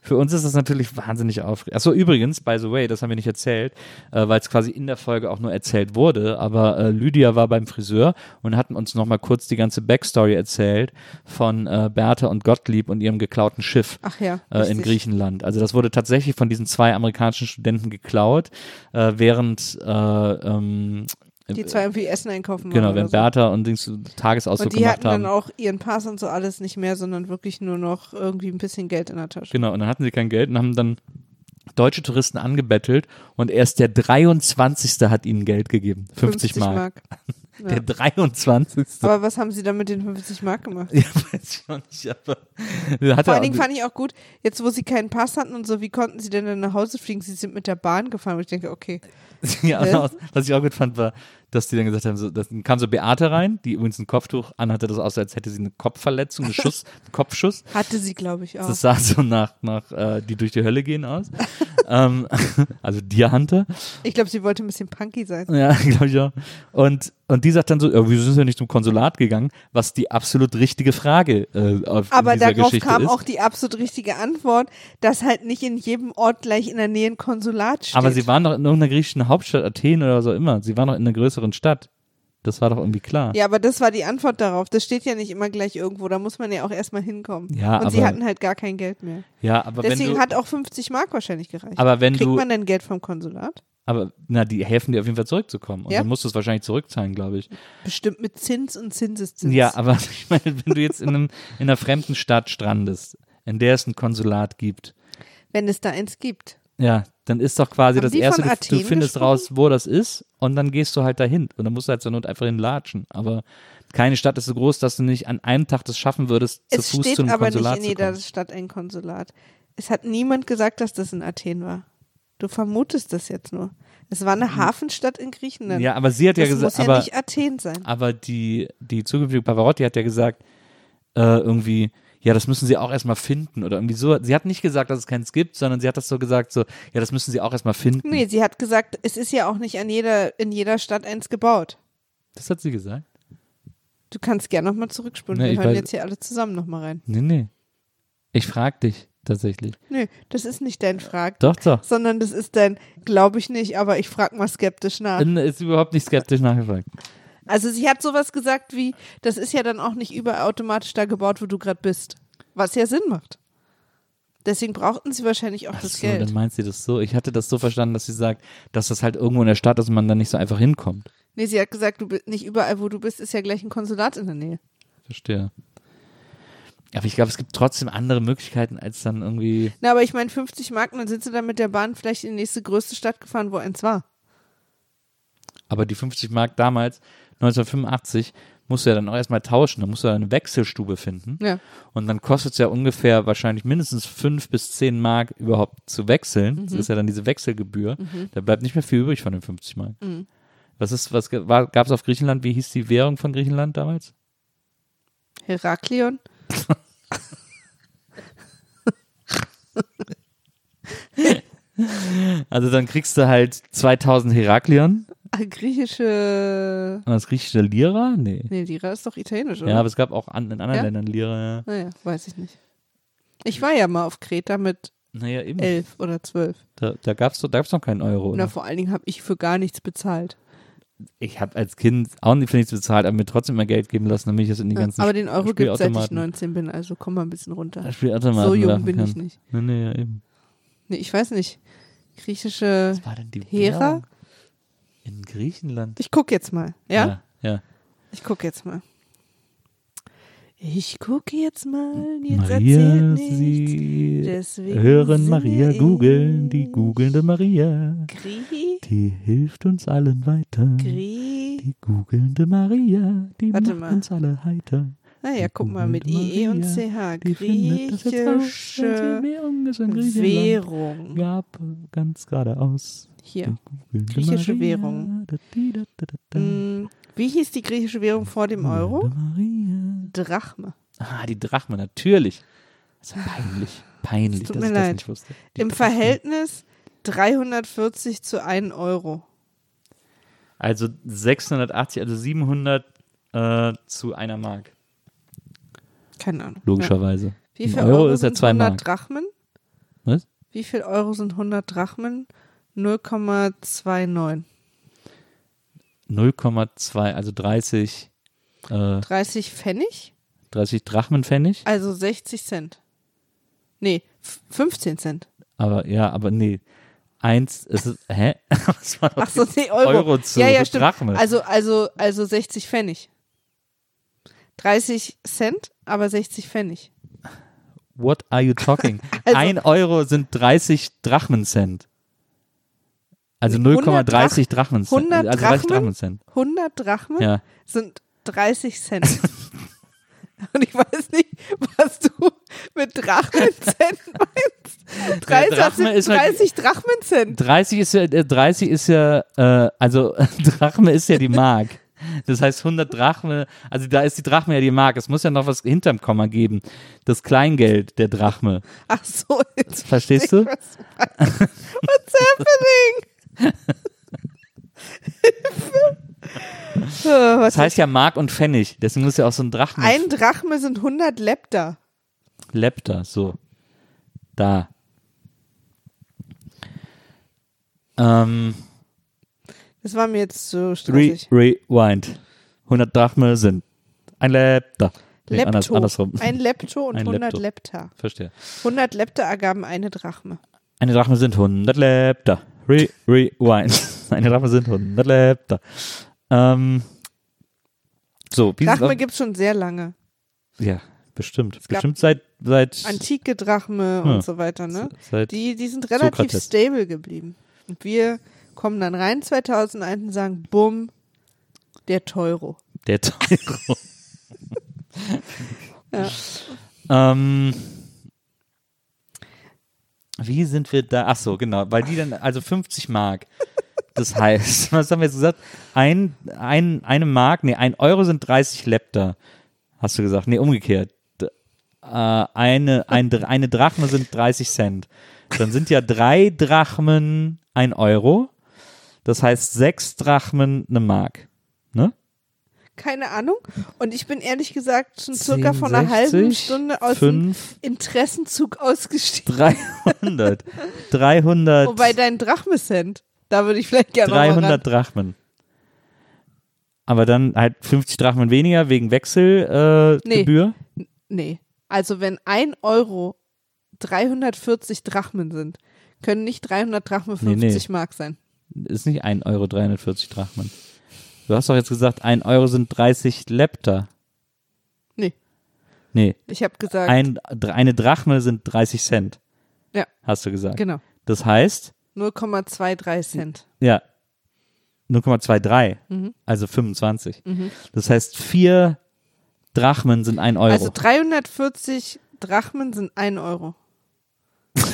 für uns ist das natürlich wahnsinnig aufregend. Achso, übrigens, by the way, das haben wir nicht erzählt, äh, weil es quasi in der Folge auch nur erzählt wurde, aber äh, Lydia war beim Friseur und hatten uns nochmal kurz die ganze Backstory erzählt von äh, Bertha und Gottlieb und ihrem geklauten Schiff. Ja. Äh, in. Griechenland. Also das wurde tatsächlich von diesen zwei amerikanischen Studenten geklaut, äh, während äh, ähm, Die zwei irgendwie Essen einkaufen waren. genau, wenn so. Bertha und Dings Tagesausflug Und die gemacht hatten haben. dann auch ihren Pass und so alles nicht mehr, sondern wirklich nur noch irgendwie ein bisschen Geld in der Tasche. Genau, und dann hatten sie kein Geld und haben dann deutsche Touristen angebettelt und erst der 23. hat ihnen Geld gegeben. 50, Mark. Ja. Der 23. Aber was haben sie dann mit den 50 Mark gemacht? ja, weiß ich auch nicht, aber Vor allen Dingen fand ich auch gut, jetzt wo sie keinen Pass hatten und so, wie konnten sie denn dann nach Hause fliegen? Sie sind mit der Bahn gefahren. Und ich denke, okay, ja, was ich auch gut fand, war, dass die dann gesagt haben, so, dann kam so Beate rein, die übrigens ein Kopftuch anhatte, das aussah, als hätte sie eine Kopfverletzung, einen Schuss, einen Kopfschuss. hatte sie, glaube ich, auch. Das sah so nach, nach äh, die durch die Hölle gehen aus. ähm, also Deer Hunter. Ich glaube, sie wollte ein bisschen punky sein. Ja, glaube ich auch. Und, und die sagt dann so, ja, wieso sind wir nicht zum Konsulat gegangen? Was die absolut richtige Frage äh, auf Aber dieser darauf Geschichte kam ist. auch die absolut richtige Antwort, dass halt nicht in jedem Ort gleich in der Nähe ein Konsulat steht. Aber sie waren doch in irgendeiner griechischen Hauptstadt, Athen oder auch immer. Sie waren doch in einer größeren Stadt. Das war doch irgendwie klar. ja, aber das war die Antwort darauf. Das steht ja nicht immer gleich irgendwo. Da muss man ja auch erstmal hinkommen. Ja, Und sie aber- hatten halt gar kein Geld mehr. Ja, aber Deswegen du, hat auch 50 Mark wahrscheinlich gereicht. aber wenn Kriegt du, man denn Geld vom Konsulat? aber na, die helfen dir auf jeden Fall zurückzukommen. Und Ja? dann musst du es wahrscheinlich zurückzahlen, glaube ich. Bestimmt mit Zins und Zinseszins. Ja, aber ich meine, wenn du jetzt in, einem, in einer fremden Stadt strandest, in der es ein Konsulat gibt, Wenn es da eins gibt. Ja, dann ist doch quasi Haben das Erste, du, du findest gesprochen? raus, wo das ist und dann gehst du halt dahin. Und dann musst du halt zur Not einfach hinlatschen. Aber keine Stadt ist so groß, dass du nicht an einem Tag das schaffen würdest, zu Es Fuß steht zu einem aber nicht Konsulat in zu jeder kommen. Stadt ein Konsulat. Es hat niemand gesagt, dass das in Athen war. Du vermutest das jetzt nur. Es war eine Hafenstadt in Griechenland. Ja, aber sie hat ja das gesagt, muss ja aber, nicht Athen sein. aber die, die zukünftige Pavarotti hat ja gesagt, äh, irgendwie, ja, das müssen sie auch erstmal finden oder irgendwie so. Sie hat nicht gesagt, dass es keins gibt, sondern sie hat das so gesagt, so, ja, das müssen sie auch erstmal finden. Nee, sie hat gesagt, es ist ja auch nicht an jeder, in jeder Stadt eins gebaut. Das hat sie gesagt? Du kannst gerne nochmal zurückspulen. Nee, Wir hören weiß- jetzt hier alle zusammen nochmal rein. Nee, nee. Ich frag dich tatsächlich. Nö, das ist nicht dein Frag, Doch, doch. sondern das ist dein, glaube ich nicht, aber ich frage mal skeptisch nach. Ist überhaupt nicht skeptisch nachgefragt. Also sie hat sowas gesagt wie, das ist ja dann auch nicht überall automatisch da gebaut, wo du gerade bist. Was ja Sinn macht. Deswegen brauchten sie wahrscheinlich auch Ach das so, Geld. dann meint sie das so. Ich hatte das so verstanden, dass sie sagt, dass das halt irgendwo in der Stadt ist und man dann nicht so einfach hinkommt. Nee, sie hat gesagt, du bist nicht überall, wo du bist, ist ja gleich ein Konsulat in der Nähe. Verstehe. Aber ich glaube, es gibt trotzdem andere Möglichkeiten, als dann irgendwie. Na, aber ich meine, 50 Mark, dann sind sie dann mit der Bahn vielleicht in die nächste größte Stadt gefahren, wo eins war. Aber die 50 Mark damals, 1985, musst du ja dann auch erstmal tauschen. Da musst du ja eine Wechselstube finden. Ja. Und dann kostet es ja ungefähr wahrscheinlich mindestens 5 bis 10 Mark überhaupt zu wechseln. Das ist ja dann diese Wechselgebühr. Da bleibt nicht mehr viel übrig von den 50 Mark. Was ist, was gab es auf Griechenland? Wie hieß die Währung von Griechenland damals? Heraklion. Also dann kriegst du halt 2000 Heraklion. Ah, griechische. Und das griechische Lira? Nee. Nee, Lira ist doch italienisch, oder? Ja, aber es gab auch an, in anderen Ja? Ländern Lira. Ja. Naja, weiß ich nicht. Ich war ja mal auf Kreta mit Naja, eben. elf oder zwölf. Da, da gab es da gab's noch keinen Euro. Na, Oder? vor allen Dingen habe ich für gar nichts bezahlt. ich habe als Kind auch nicht für nichts bezahlt, aber mir trotzdem immer Geld geben lassen, damit ich das in die Ja, ganzen aber den Euro gibt es seit ich Spielautomaten- 19 bin, also komm mal ein bisschen runter. Spielautomaten So jung bin kann. ich nicht. Nee, nee, ja, eben. Nee, ich weiß nicht. Griechische Was war denn die Hera? Währung? In Griechenland. Ich guck jetzt mal. Ja? Ja. ja. Ich guck jetzt mal. Ich gucke jetzt mal. Jetzt Maria. Sie hören Maria googeln, die googelnde Maria. Grie, Die hilft uns allen weiter. Grie. Die googelnde Maria, die Warte macht mal. uns alle heiter. Naja, guck mal, mit IE und CH. Griechische. Währung. Gab ganz geradeaus. Hier. Griechische Währung. Mm, Wie hieß die griechische Währung vor dem Euro? Drachme. Ah, die Drachme, natürlich. Das ist peinlich. Peinlich, tut dass mir ich das nicht wusste. Die Im Drachme. Verhältnis 340 zu 1 Euro. Also 680, also 700 äh, zu einer Mark. Keine Ahnung. Ja. Logischerweise. Wie Ein viel Euro Euro, ist ja sind zwei 100 Mark. Drachmen? Was? Wie viel Euro sind 100 Drachmen? 0,29. 0,2, also 30, äh, 30 Pfennig? 30 Drachmenpfennig. Also 60 Cent. Nee, f- 15 Cent. Aber ja, aber nee. Eins, es ist, hä? Was war doch Ach so, nee, Euro. Euro zu ja, ja, stimmt. Drachme. Also, also, also 60 Pfennig. 30 Cent, aber 60 Pfennig. What are you talking? Also- Ein Euro sind 30 Drachmencent. Also 100 0,30 Drachmencent. 100 Also 30 Drachmen? Drachmencent. 100 Drachmen Ja. sind 30 Cent. Und ich weiß nicht, was du mit Drachmencent meinst. 30, Drachme ist halt- 30 Drachmencent. 30 ist ja, äh, 30 ist ja, äh, also Drachme ist ja die Mark. Das heißt 100 Drachme, also da ist die Drachme ja die Mark. Es muss ja noch was hinterm Komma geben. Das Kleingeld der Drachme. Ach so, jetzt Verstehst du? What's happening? Oh, was Das heißt ja Mark und Pfennig. Deswegen muss ja auch so ein Drachme. ein Drachme sind 100 Lepta. Lepta, so. Da. Ähm, Das war mir jetzt so re stressig. rewind. 100 Drachme sind ein Lepta. Nee, anders, andersrum. Ein Lepto und Ein 100 Lepto. Lepta. Verstehe. 100 Lepta ergaben eine Drachme. Eine Drachme sind 100 Lepta. Re rewind. Eine Drachme sind 100 Lepta. Ähm, so, wie Drachme gibt es schon sehr lange. Ja, bestimmt. Bestimmt seit, seit, Antike Drachme Ja. und so weiter, ne? seit Die, die sind relativ Sokrates. stable geblieben. Und wir kommen dann rein 2001 und sagen, bumm, der Teuro. der Teuro. Ja. Ähm, wie sind wir da? Ach so, genau, weil die dann, also 50 Mark. Das heißt, was haben wir jetzt gesagt? Ein, ein, eine Mark, nee, ein Euro sind 30 Lepta. Hast du gesagt? Nee, umgekehrt. Äh, eine, ein, eine Drachme sind 30 Cent. Dann sind ja drei Drachmen ein Euro. Das heißt sechs Drachmen eine Mark. Ne? Keine Ahnung. Und ich bin ehrlich gesagt schon circa 10, vor einer halben 60, Stunde aus dem fünf, Interessenzug ausgestiegen. 300. 300. Wobei dein Drachme-Cent, da würde ich vielleicht gerne noch mal 300 ran. Drachmen. Aber dann halt 50 Drachmen weniger wegen Wechselgebühr. Äh, Nee. Gebühr. Nee. Also wenn ein Euro 340 Drachmen sind, können nicht 300 Drachmen Nee, 50 nee. Mark sein. Ist nicht 1 Euro 340 Drachmen. Du hast doch jetzt gesagt, 1 Euro sind 30 Lepta. Nee. Nee, Ich habe gesagt, ein, eine Drachme sind 30 Cent. Ja. Hast du gesagt. genau, Das heißt, 0,23 Cent. ja, 0,23, Mhm. also 25. Das heißt, vier Drachmen sind 1 Euro. Also 340 Drachmen sind 1 Euro.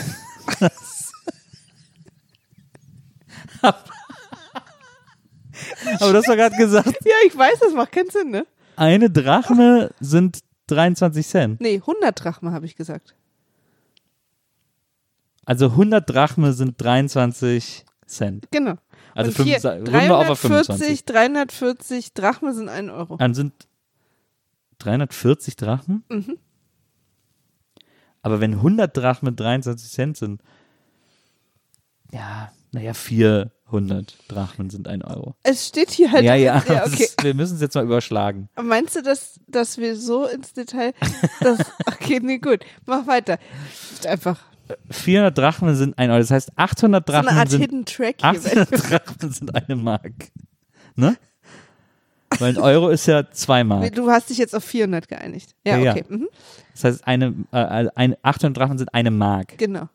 Aber hast doch gerade gesagt, Ja, ich weiß, das macht keinen Sinn, ne? eine Drachme sind 23 Cent. Nee, 100 Drachmen habe ich gesagt. Also 100 Drachme sind 23 Cent. Genau. Also Und hier, 25 runden wir auf auf 340, 25. 340 Drachmen sind 1 Euro. Dann sind 340 Drachmen? Mhm. Aber wenn 100 Drachmen 23 Cent sind, ja, naja, vier 400 Drachmen sind ein Euro. Es steht hier halt. Ja, ja, ja okay. ist, wir müssen es jetzt mal überschlagen. Meinst du, dass, dass wir so ins Detail. Das, okay, nee, gut. Mach weiter. Einfach 400 Drachmen sind ein Euro. Das heißt, 800 so eine Drachmen Art sind Hidden Track hier. 800 Drachmen sind eine Mark. Ne? Weil ein Euro ist ja zwei Mark. Du hast dich jetzt auf 400 geeinigt. Ja, Ja, ja. okay. Mhm. Das heißt, eine, äh, ein, 800 Drachmen sind eine Mark. Genau.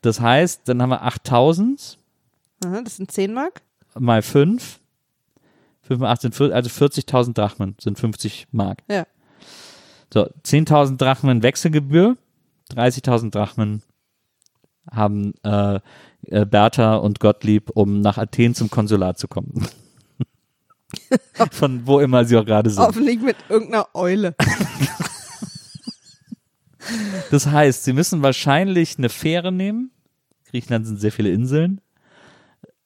Das heißt, dann haben wir 8000 Aha, das sind 10 Mark. mal 5. 5 mal 8 sind 40, also 40.000 Drachmen sind 50 Mark. Ja. So, 10.000 Drachmen Wechselgebühr, 30.000 Drachmen haben äh, äh, Bertha und Gottlieb, um nach Athen zum Konsulat zu kommen. Von wo immer sie auch gerade sind. Hoffentlich mit irgendeiner Eule. Das heißt, sie müssen wahrscheinlich eine Fähre nehmen. Griechenland sind sehr viele Inseln.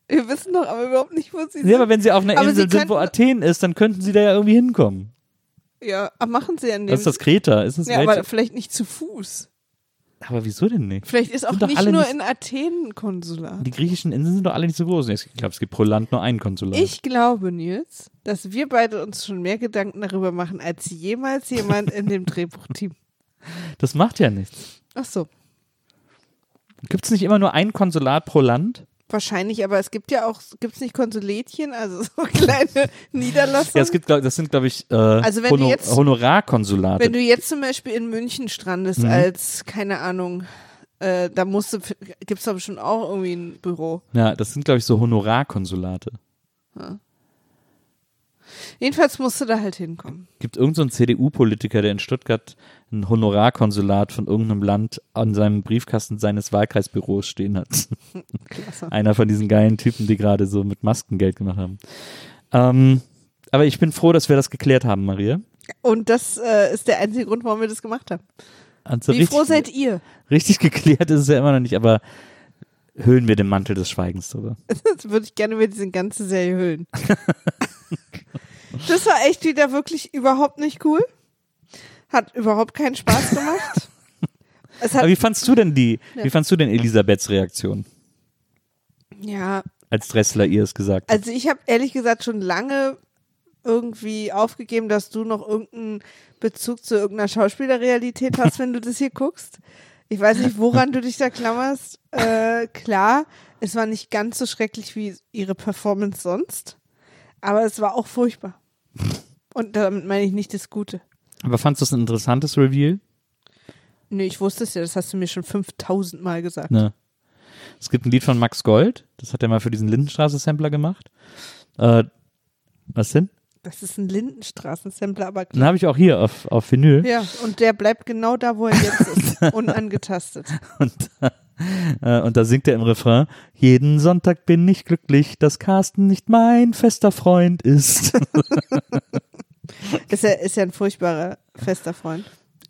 Wir wissen doch aber überhaupt nicht, wo sie sind. Ja, aber wenn sie auf einer Aber Insel sind, wo Athen ist, dann könnten sie da ja irgendwie hinkommen. ja, aber machen sie ja nicht. Was ist das Kreta? Ist das ja, welche? aber vielleicht nicht zu Fuß. aber wieso denn nicht? Vielleicht ist auch nicht nur nicht- in Athen ein Konsulat. Die griechischen Inseln sind doch alle nicht so groß. Ich glaube, es gibt pro Land nur ein Konsulat. Ich glaube, Nils, dass wir beide uns schon mehr Gedanken darüber machen, als jemals jemand in dem Drehbuchteam. Das macht ja nichts. Ach so, Gibt es nicht immer nur ein Konsulat pro Land? Wahrscheinlich, aber es gibt ja auch, gibt es nicht Konsulätchen, also so kleine Niederlassungen? Ja, es gibt, glaub, das sind, glaube ich, äh, Also wenn du jetzt- Honorarkonsulate. Wenn du jetzt zum Beispiel in München strandest Mhm. als, keine Ahnung, äh, da musst du, gibt es doch bestimmt auch irgendwie ein Büro. ja, das sind, glaube ich, so Honorarkonsulate. Jedenfalls musst du da halt hinkommen. Gibt irgend so CDU-Politiker, der in Stuttgart ein Honorarkonsulat von irgendeinem Land an seinem Briefkasten seines Wahlkreisbüros stehen hat. Einer von diesen geilen Typen, die gerade so mit Masken Geld gemacht haben. Ähm, aber ich bin froh, dass wir das geklärt haben, Maria. Und das äh, ist der einzige Grund, warum wir das gemacht haben. Also Wie richtig, froh seid ihr? richtig geklärt ist es ja immer noch nicht, aber hüllen wir den Mantel des Schweigens drüber. Das würde ich gerne über diese ganze Serie hüllen. das war echt wieder wirklich überhaupt nicht cool. Hat überhaupt keinen Spaß gemacht. Aber wie fandst du denn die, Ja. wie fandst du denn Elisabeths Reaktion, ja, als Dressler ihr es gesagt hat? also ich habe ehrlich gesagt schon lange irgendwie aufgegeben, dass du noch irgendeinen Bezug zu irgendeiner Schauspielerrealität hast, wenn du das hier guckst. Ich weiß nicht, woran du dich da klammerst. Äh, klar, es war nicht ganz so schrecklich wie ihre Performance sonst, aber es war auch furchtbar. Und damit meine ich nicht das Gute. Aber fandst du es ein interessantes Reveal? Nee, ich wusste es ja, das hast du mir schon 5000 Mal gesagt. Ne. Es gibt ein Lied von Max Gold, das hat er mal für diesen Lindenstraße-Sampler gemacht. Äh, was denn? Das ist ein Lindenstraßen-Sampler, aber Den habe ich auch hier auf, auf Vinyl. ja, und der bleibt genau da, wo er jetzt ist, unangetastet. Und, äh, und da singt er im Refrain, jeden Sonntag bin ich glücklich, dass Carsten nicht mein fester Freund ist. Ist er ist ja ein furchtbarer fester Freund.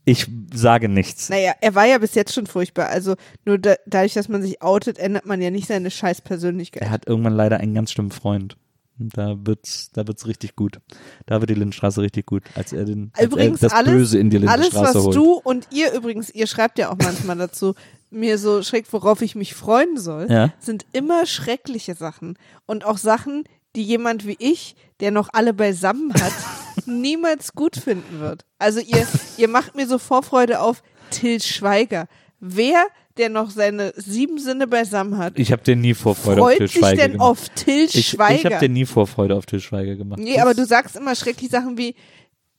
Ich sage nichts. Naja, er war ja bis jetzt schon furchtbar. Also nur da, dadurch, dass man sich outet, ändert man ja nicht seine scheiß Persönlichkeit. Er hat irgendwann leider einen ganz schlimmen Freund. Und da wird's, da wird's richtig gut. Da wird die Lindenstraße richtig gut, als er den als Übrigens er das alles- Böse in die Alles, Lindenstraße was holt. du und ihr übrigens, ihr schreibt ja auch manchmal dazu, mir so schräg, worauf ich mich freuen soll, Ja. sind immer schreckliche Sachen. Und auch Sachen, die jemand wie ich, der noch alle beisammen hat, niemals gut finden wird. Also ihr, ihr macht mir so Vorfreude auf Till Schweiger. Wer, der noch seine sieben Sinne beisammen hat, Ich habe dir nie Vorfreude auf freut Til sich Schweiger denn gemacht. auf Till ich ich Schweiger? habe dir nie Vorfreude auf Til Schweiger gemacht. Nee, aber du sagst immer schreckliche Sachen wie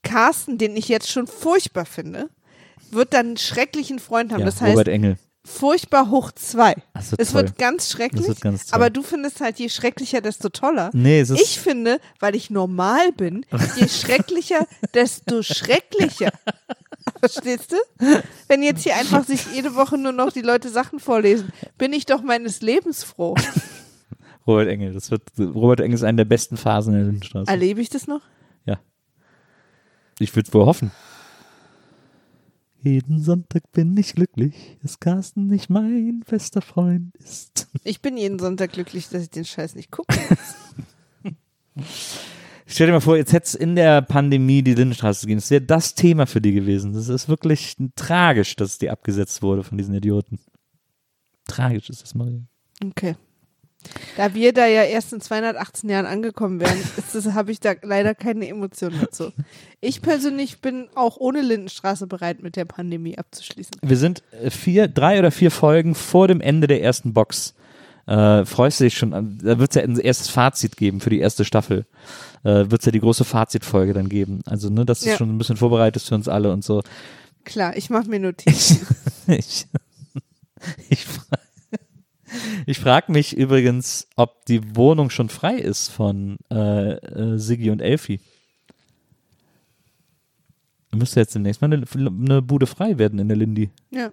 Carsten, den ich jetzt schon furchtbar finde, wird dann einen schrecklichen Freund haben. ja, das heißt, Robert Engel. Furchtbar hoch zwei. Wird Es toll. wird ganz schrecklich. Wird ganz aber du findest halt, je schrecklicher, desto toller. Nee, Ich finde, weil ich normal bin, je schrecklicher, desto schrecklicher. Verstehst du? Wenn jetzt hier einfach sich jede Woche nur noch die Leute Sachen vorlesen, bin ich doch meines Lebens froh. Robert Engel. Das wird Robert Engel ist eine der besten Phasen in der Lindenstraße. Erlebe ich das noch? Ja. Ich würde es wohl hoffen. Jeden Sonntag bin ich glücklich, dass Carsten nicht mein bester Freund ist. Ich bin jeden Sonntag glücklich, dass ich den Scheiß nicht gucke. Stell dir mal vor, jetzt hätte es in der Pandemie die Lindenstraße gehen. Das wäre das Thema für die gewesen. Das ist wirklich tragisch, dass die abgesetzt wurde von diesen Idioten. Tragisch ist das, Maria. Okay. Da wir da ja erst in 218 Jahren angekommen wären, habe ich da leider keine Emotionen dazu. Ich persönlich bin auch ohne Lindenstraße bereit, mit der Pandemie abzuschließen. Wir sind äh, vier, drei oder vier Folgen vor dem Ende der ersten Box. Äh, freust du dich schon? Da wird es ja ein erstes Fazit geben für die erste Staffel. Äh, wird es ja die große Fazitfolge dann geben. Also, ne, dass du Ja. schon ein bisschen vorbereitet für uns alle und so. Klar, ich mache mir Notizen. Ich, ich, fra ich frage mich übrigens, ob die Wohnung schon frei ist von äh, äh, Siggi und Elfi. Müsste jetzt demnächst mal eine, eine Bude frei werden in der Lindy. ja.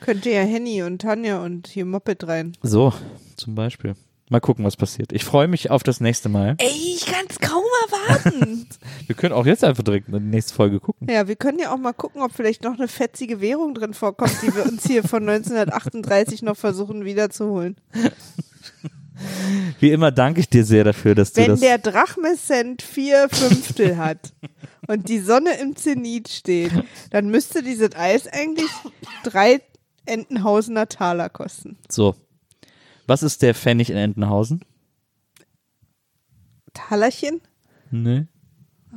Könnte ja Henny und Tanja und hier Moped rein. So, zum Beispiel. Mal gucken, was passiert. Ich freue mich auf das nächste Mal. Ey, ich kann es kaum erwarten. Wir können auch jetzt einfach direkt in die nächste Folge gucken. ja, wir können ja auch mal gucken, ob vielleicht noch eine fetzige Währung drin vorkommt, die wir uns hier von 1938 noch versuchen wiederzuholen. Wie immer danke ich dir sehr dafür, dass du Wenn das. der Drachmescent vier Fünftel hat und die Sonne im Zenit steht, dann müsste dieses Eis eigentlich drei Entenhausener Taler kosten. so. Was ist der Pfennig in Entenhausen? Talerchen? Nee.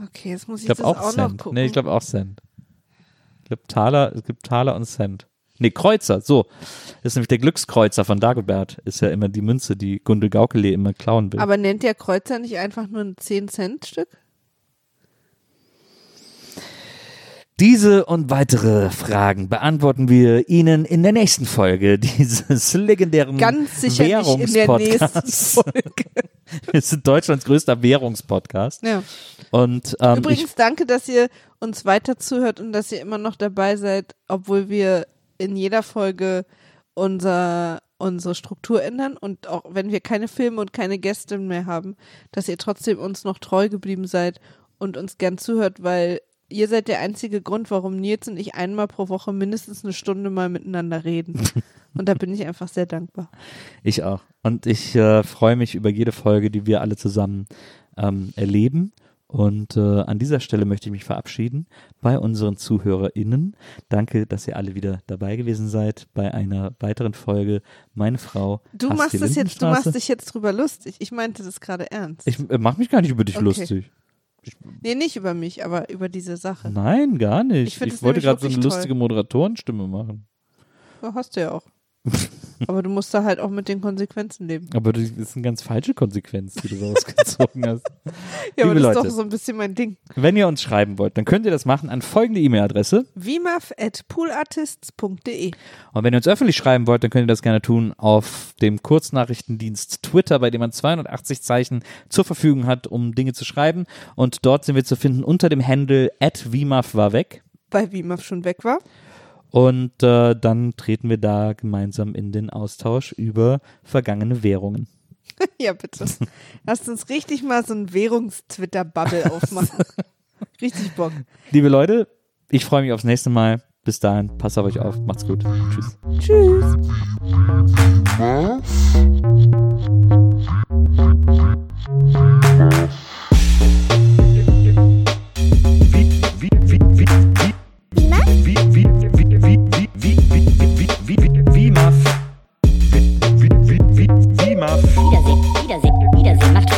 Okay, jetzt muss Ich ich, das auch, auch, noch gucken. Nee, ich glaube auch Cent. Ich glaube Taler, es gibt Taler und Cent. Nee, Kreuzer, so. Das ist nämlich der Glückskreuzer von Dagobert. Ist ja immer die Münze, die Gundel Gaukele immer klauen will. Aber nennt der Kreuzer nicht einfach nur ein 10-Cent-Stück? Diese und weitere Fragen beantworten wir Ihnen in der nächsten Folge dieses legendären Ganz sicher nicht in der nächsten. Folge. Wir sind Deutschlands größter Währungspodcast. Ja. Und ähm, Übrigens, danke, dass ihr uns weiter zuhört und dass ihr immer noch dabei seid, obwohl wir in jeder Folge unser, unsere Struktur ändern und auch wenn wir keine Filme und keine Gäste mehr haben, dass ihr trotzdem uns noch treu geblieben seid und uns gern zuhört, weil ihr seid der einzige Grund, warum Nils und ich einmal pro Woche mindestens eine Stunde mal miteinander reden. Und da bin ich einfach sehr dankbar. Ich auch. Und ich äh, freue mich über jede Folge, die wir alle zusammen ähm, erleben. Und äh, an dieser Stelle möchte ich mich verabschieden bei unseren ZuhörerInnen. Danke, dass ihr alle wieder dabei gewesen seid bei einer weiteren Folge. Meine Frau. Du machst das jetzt, du machst dich jetzt drüber lustig. Ich meinte das gerade ernst. Ich äh, mach mich gar nicht über dich Okay. lustig. Nee, nicht über mich, aber über diese Sache. Nein, gar nicht. Ich Ich, wollte gerade so eine wirklich lustige Moderatorenstimme machen. Ja, hast du ja auch. Aber du musst da halt auch mit den Konsequenzen leben. Aber das ist eine ganz falsche Konsequenz, die du rausgezogen hast. Ja, aber Liebe das ist Leute. doch so ein bisschen mein Ding. Wenn ihr uns schreiben wollt, dann könnt ihr das machen an folgende E-Mail-Adresse. vimaf.poolartists.de Und wenn ihr uns öffentlich schreiben wollt, dann könnt ihr das gerne tun auf dem Kurznachrichtendienst Twitter, bei dem man 280 Zeichen zur Verfügung hat, um Dinge zu schreiben. Und dort sind wir zu finden unter dem Handle @vimaf war weg. Weil Vimaf schon weg war. Und äh, dann treten wir da gemeinsam in den Austausch über vergangene Währungen. ja, bitte. Lasst uns richtig mal so ein Währungstwitter-Bubble aufmachen. richtig Bock. Liebe Leute, ich freue mich aufs nächste Mal. Bis dahin, passt auf euch auf. Macht's gut. Tschüss. Tschüss. Wiedersehen,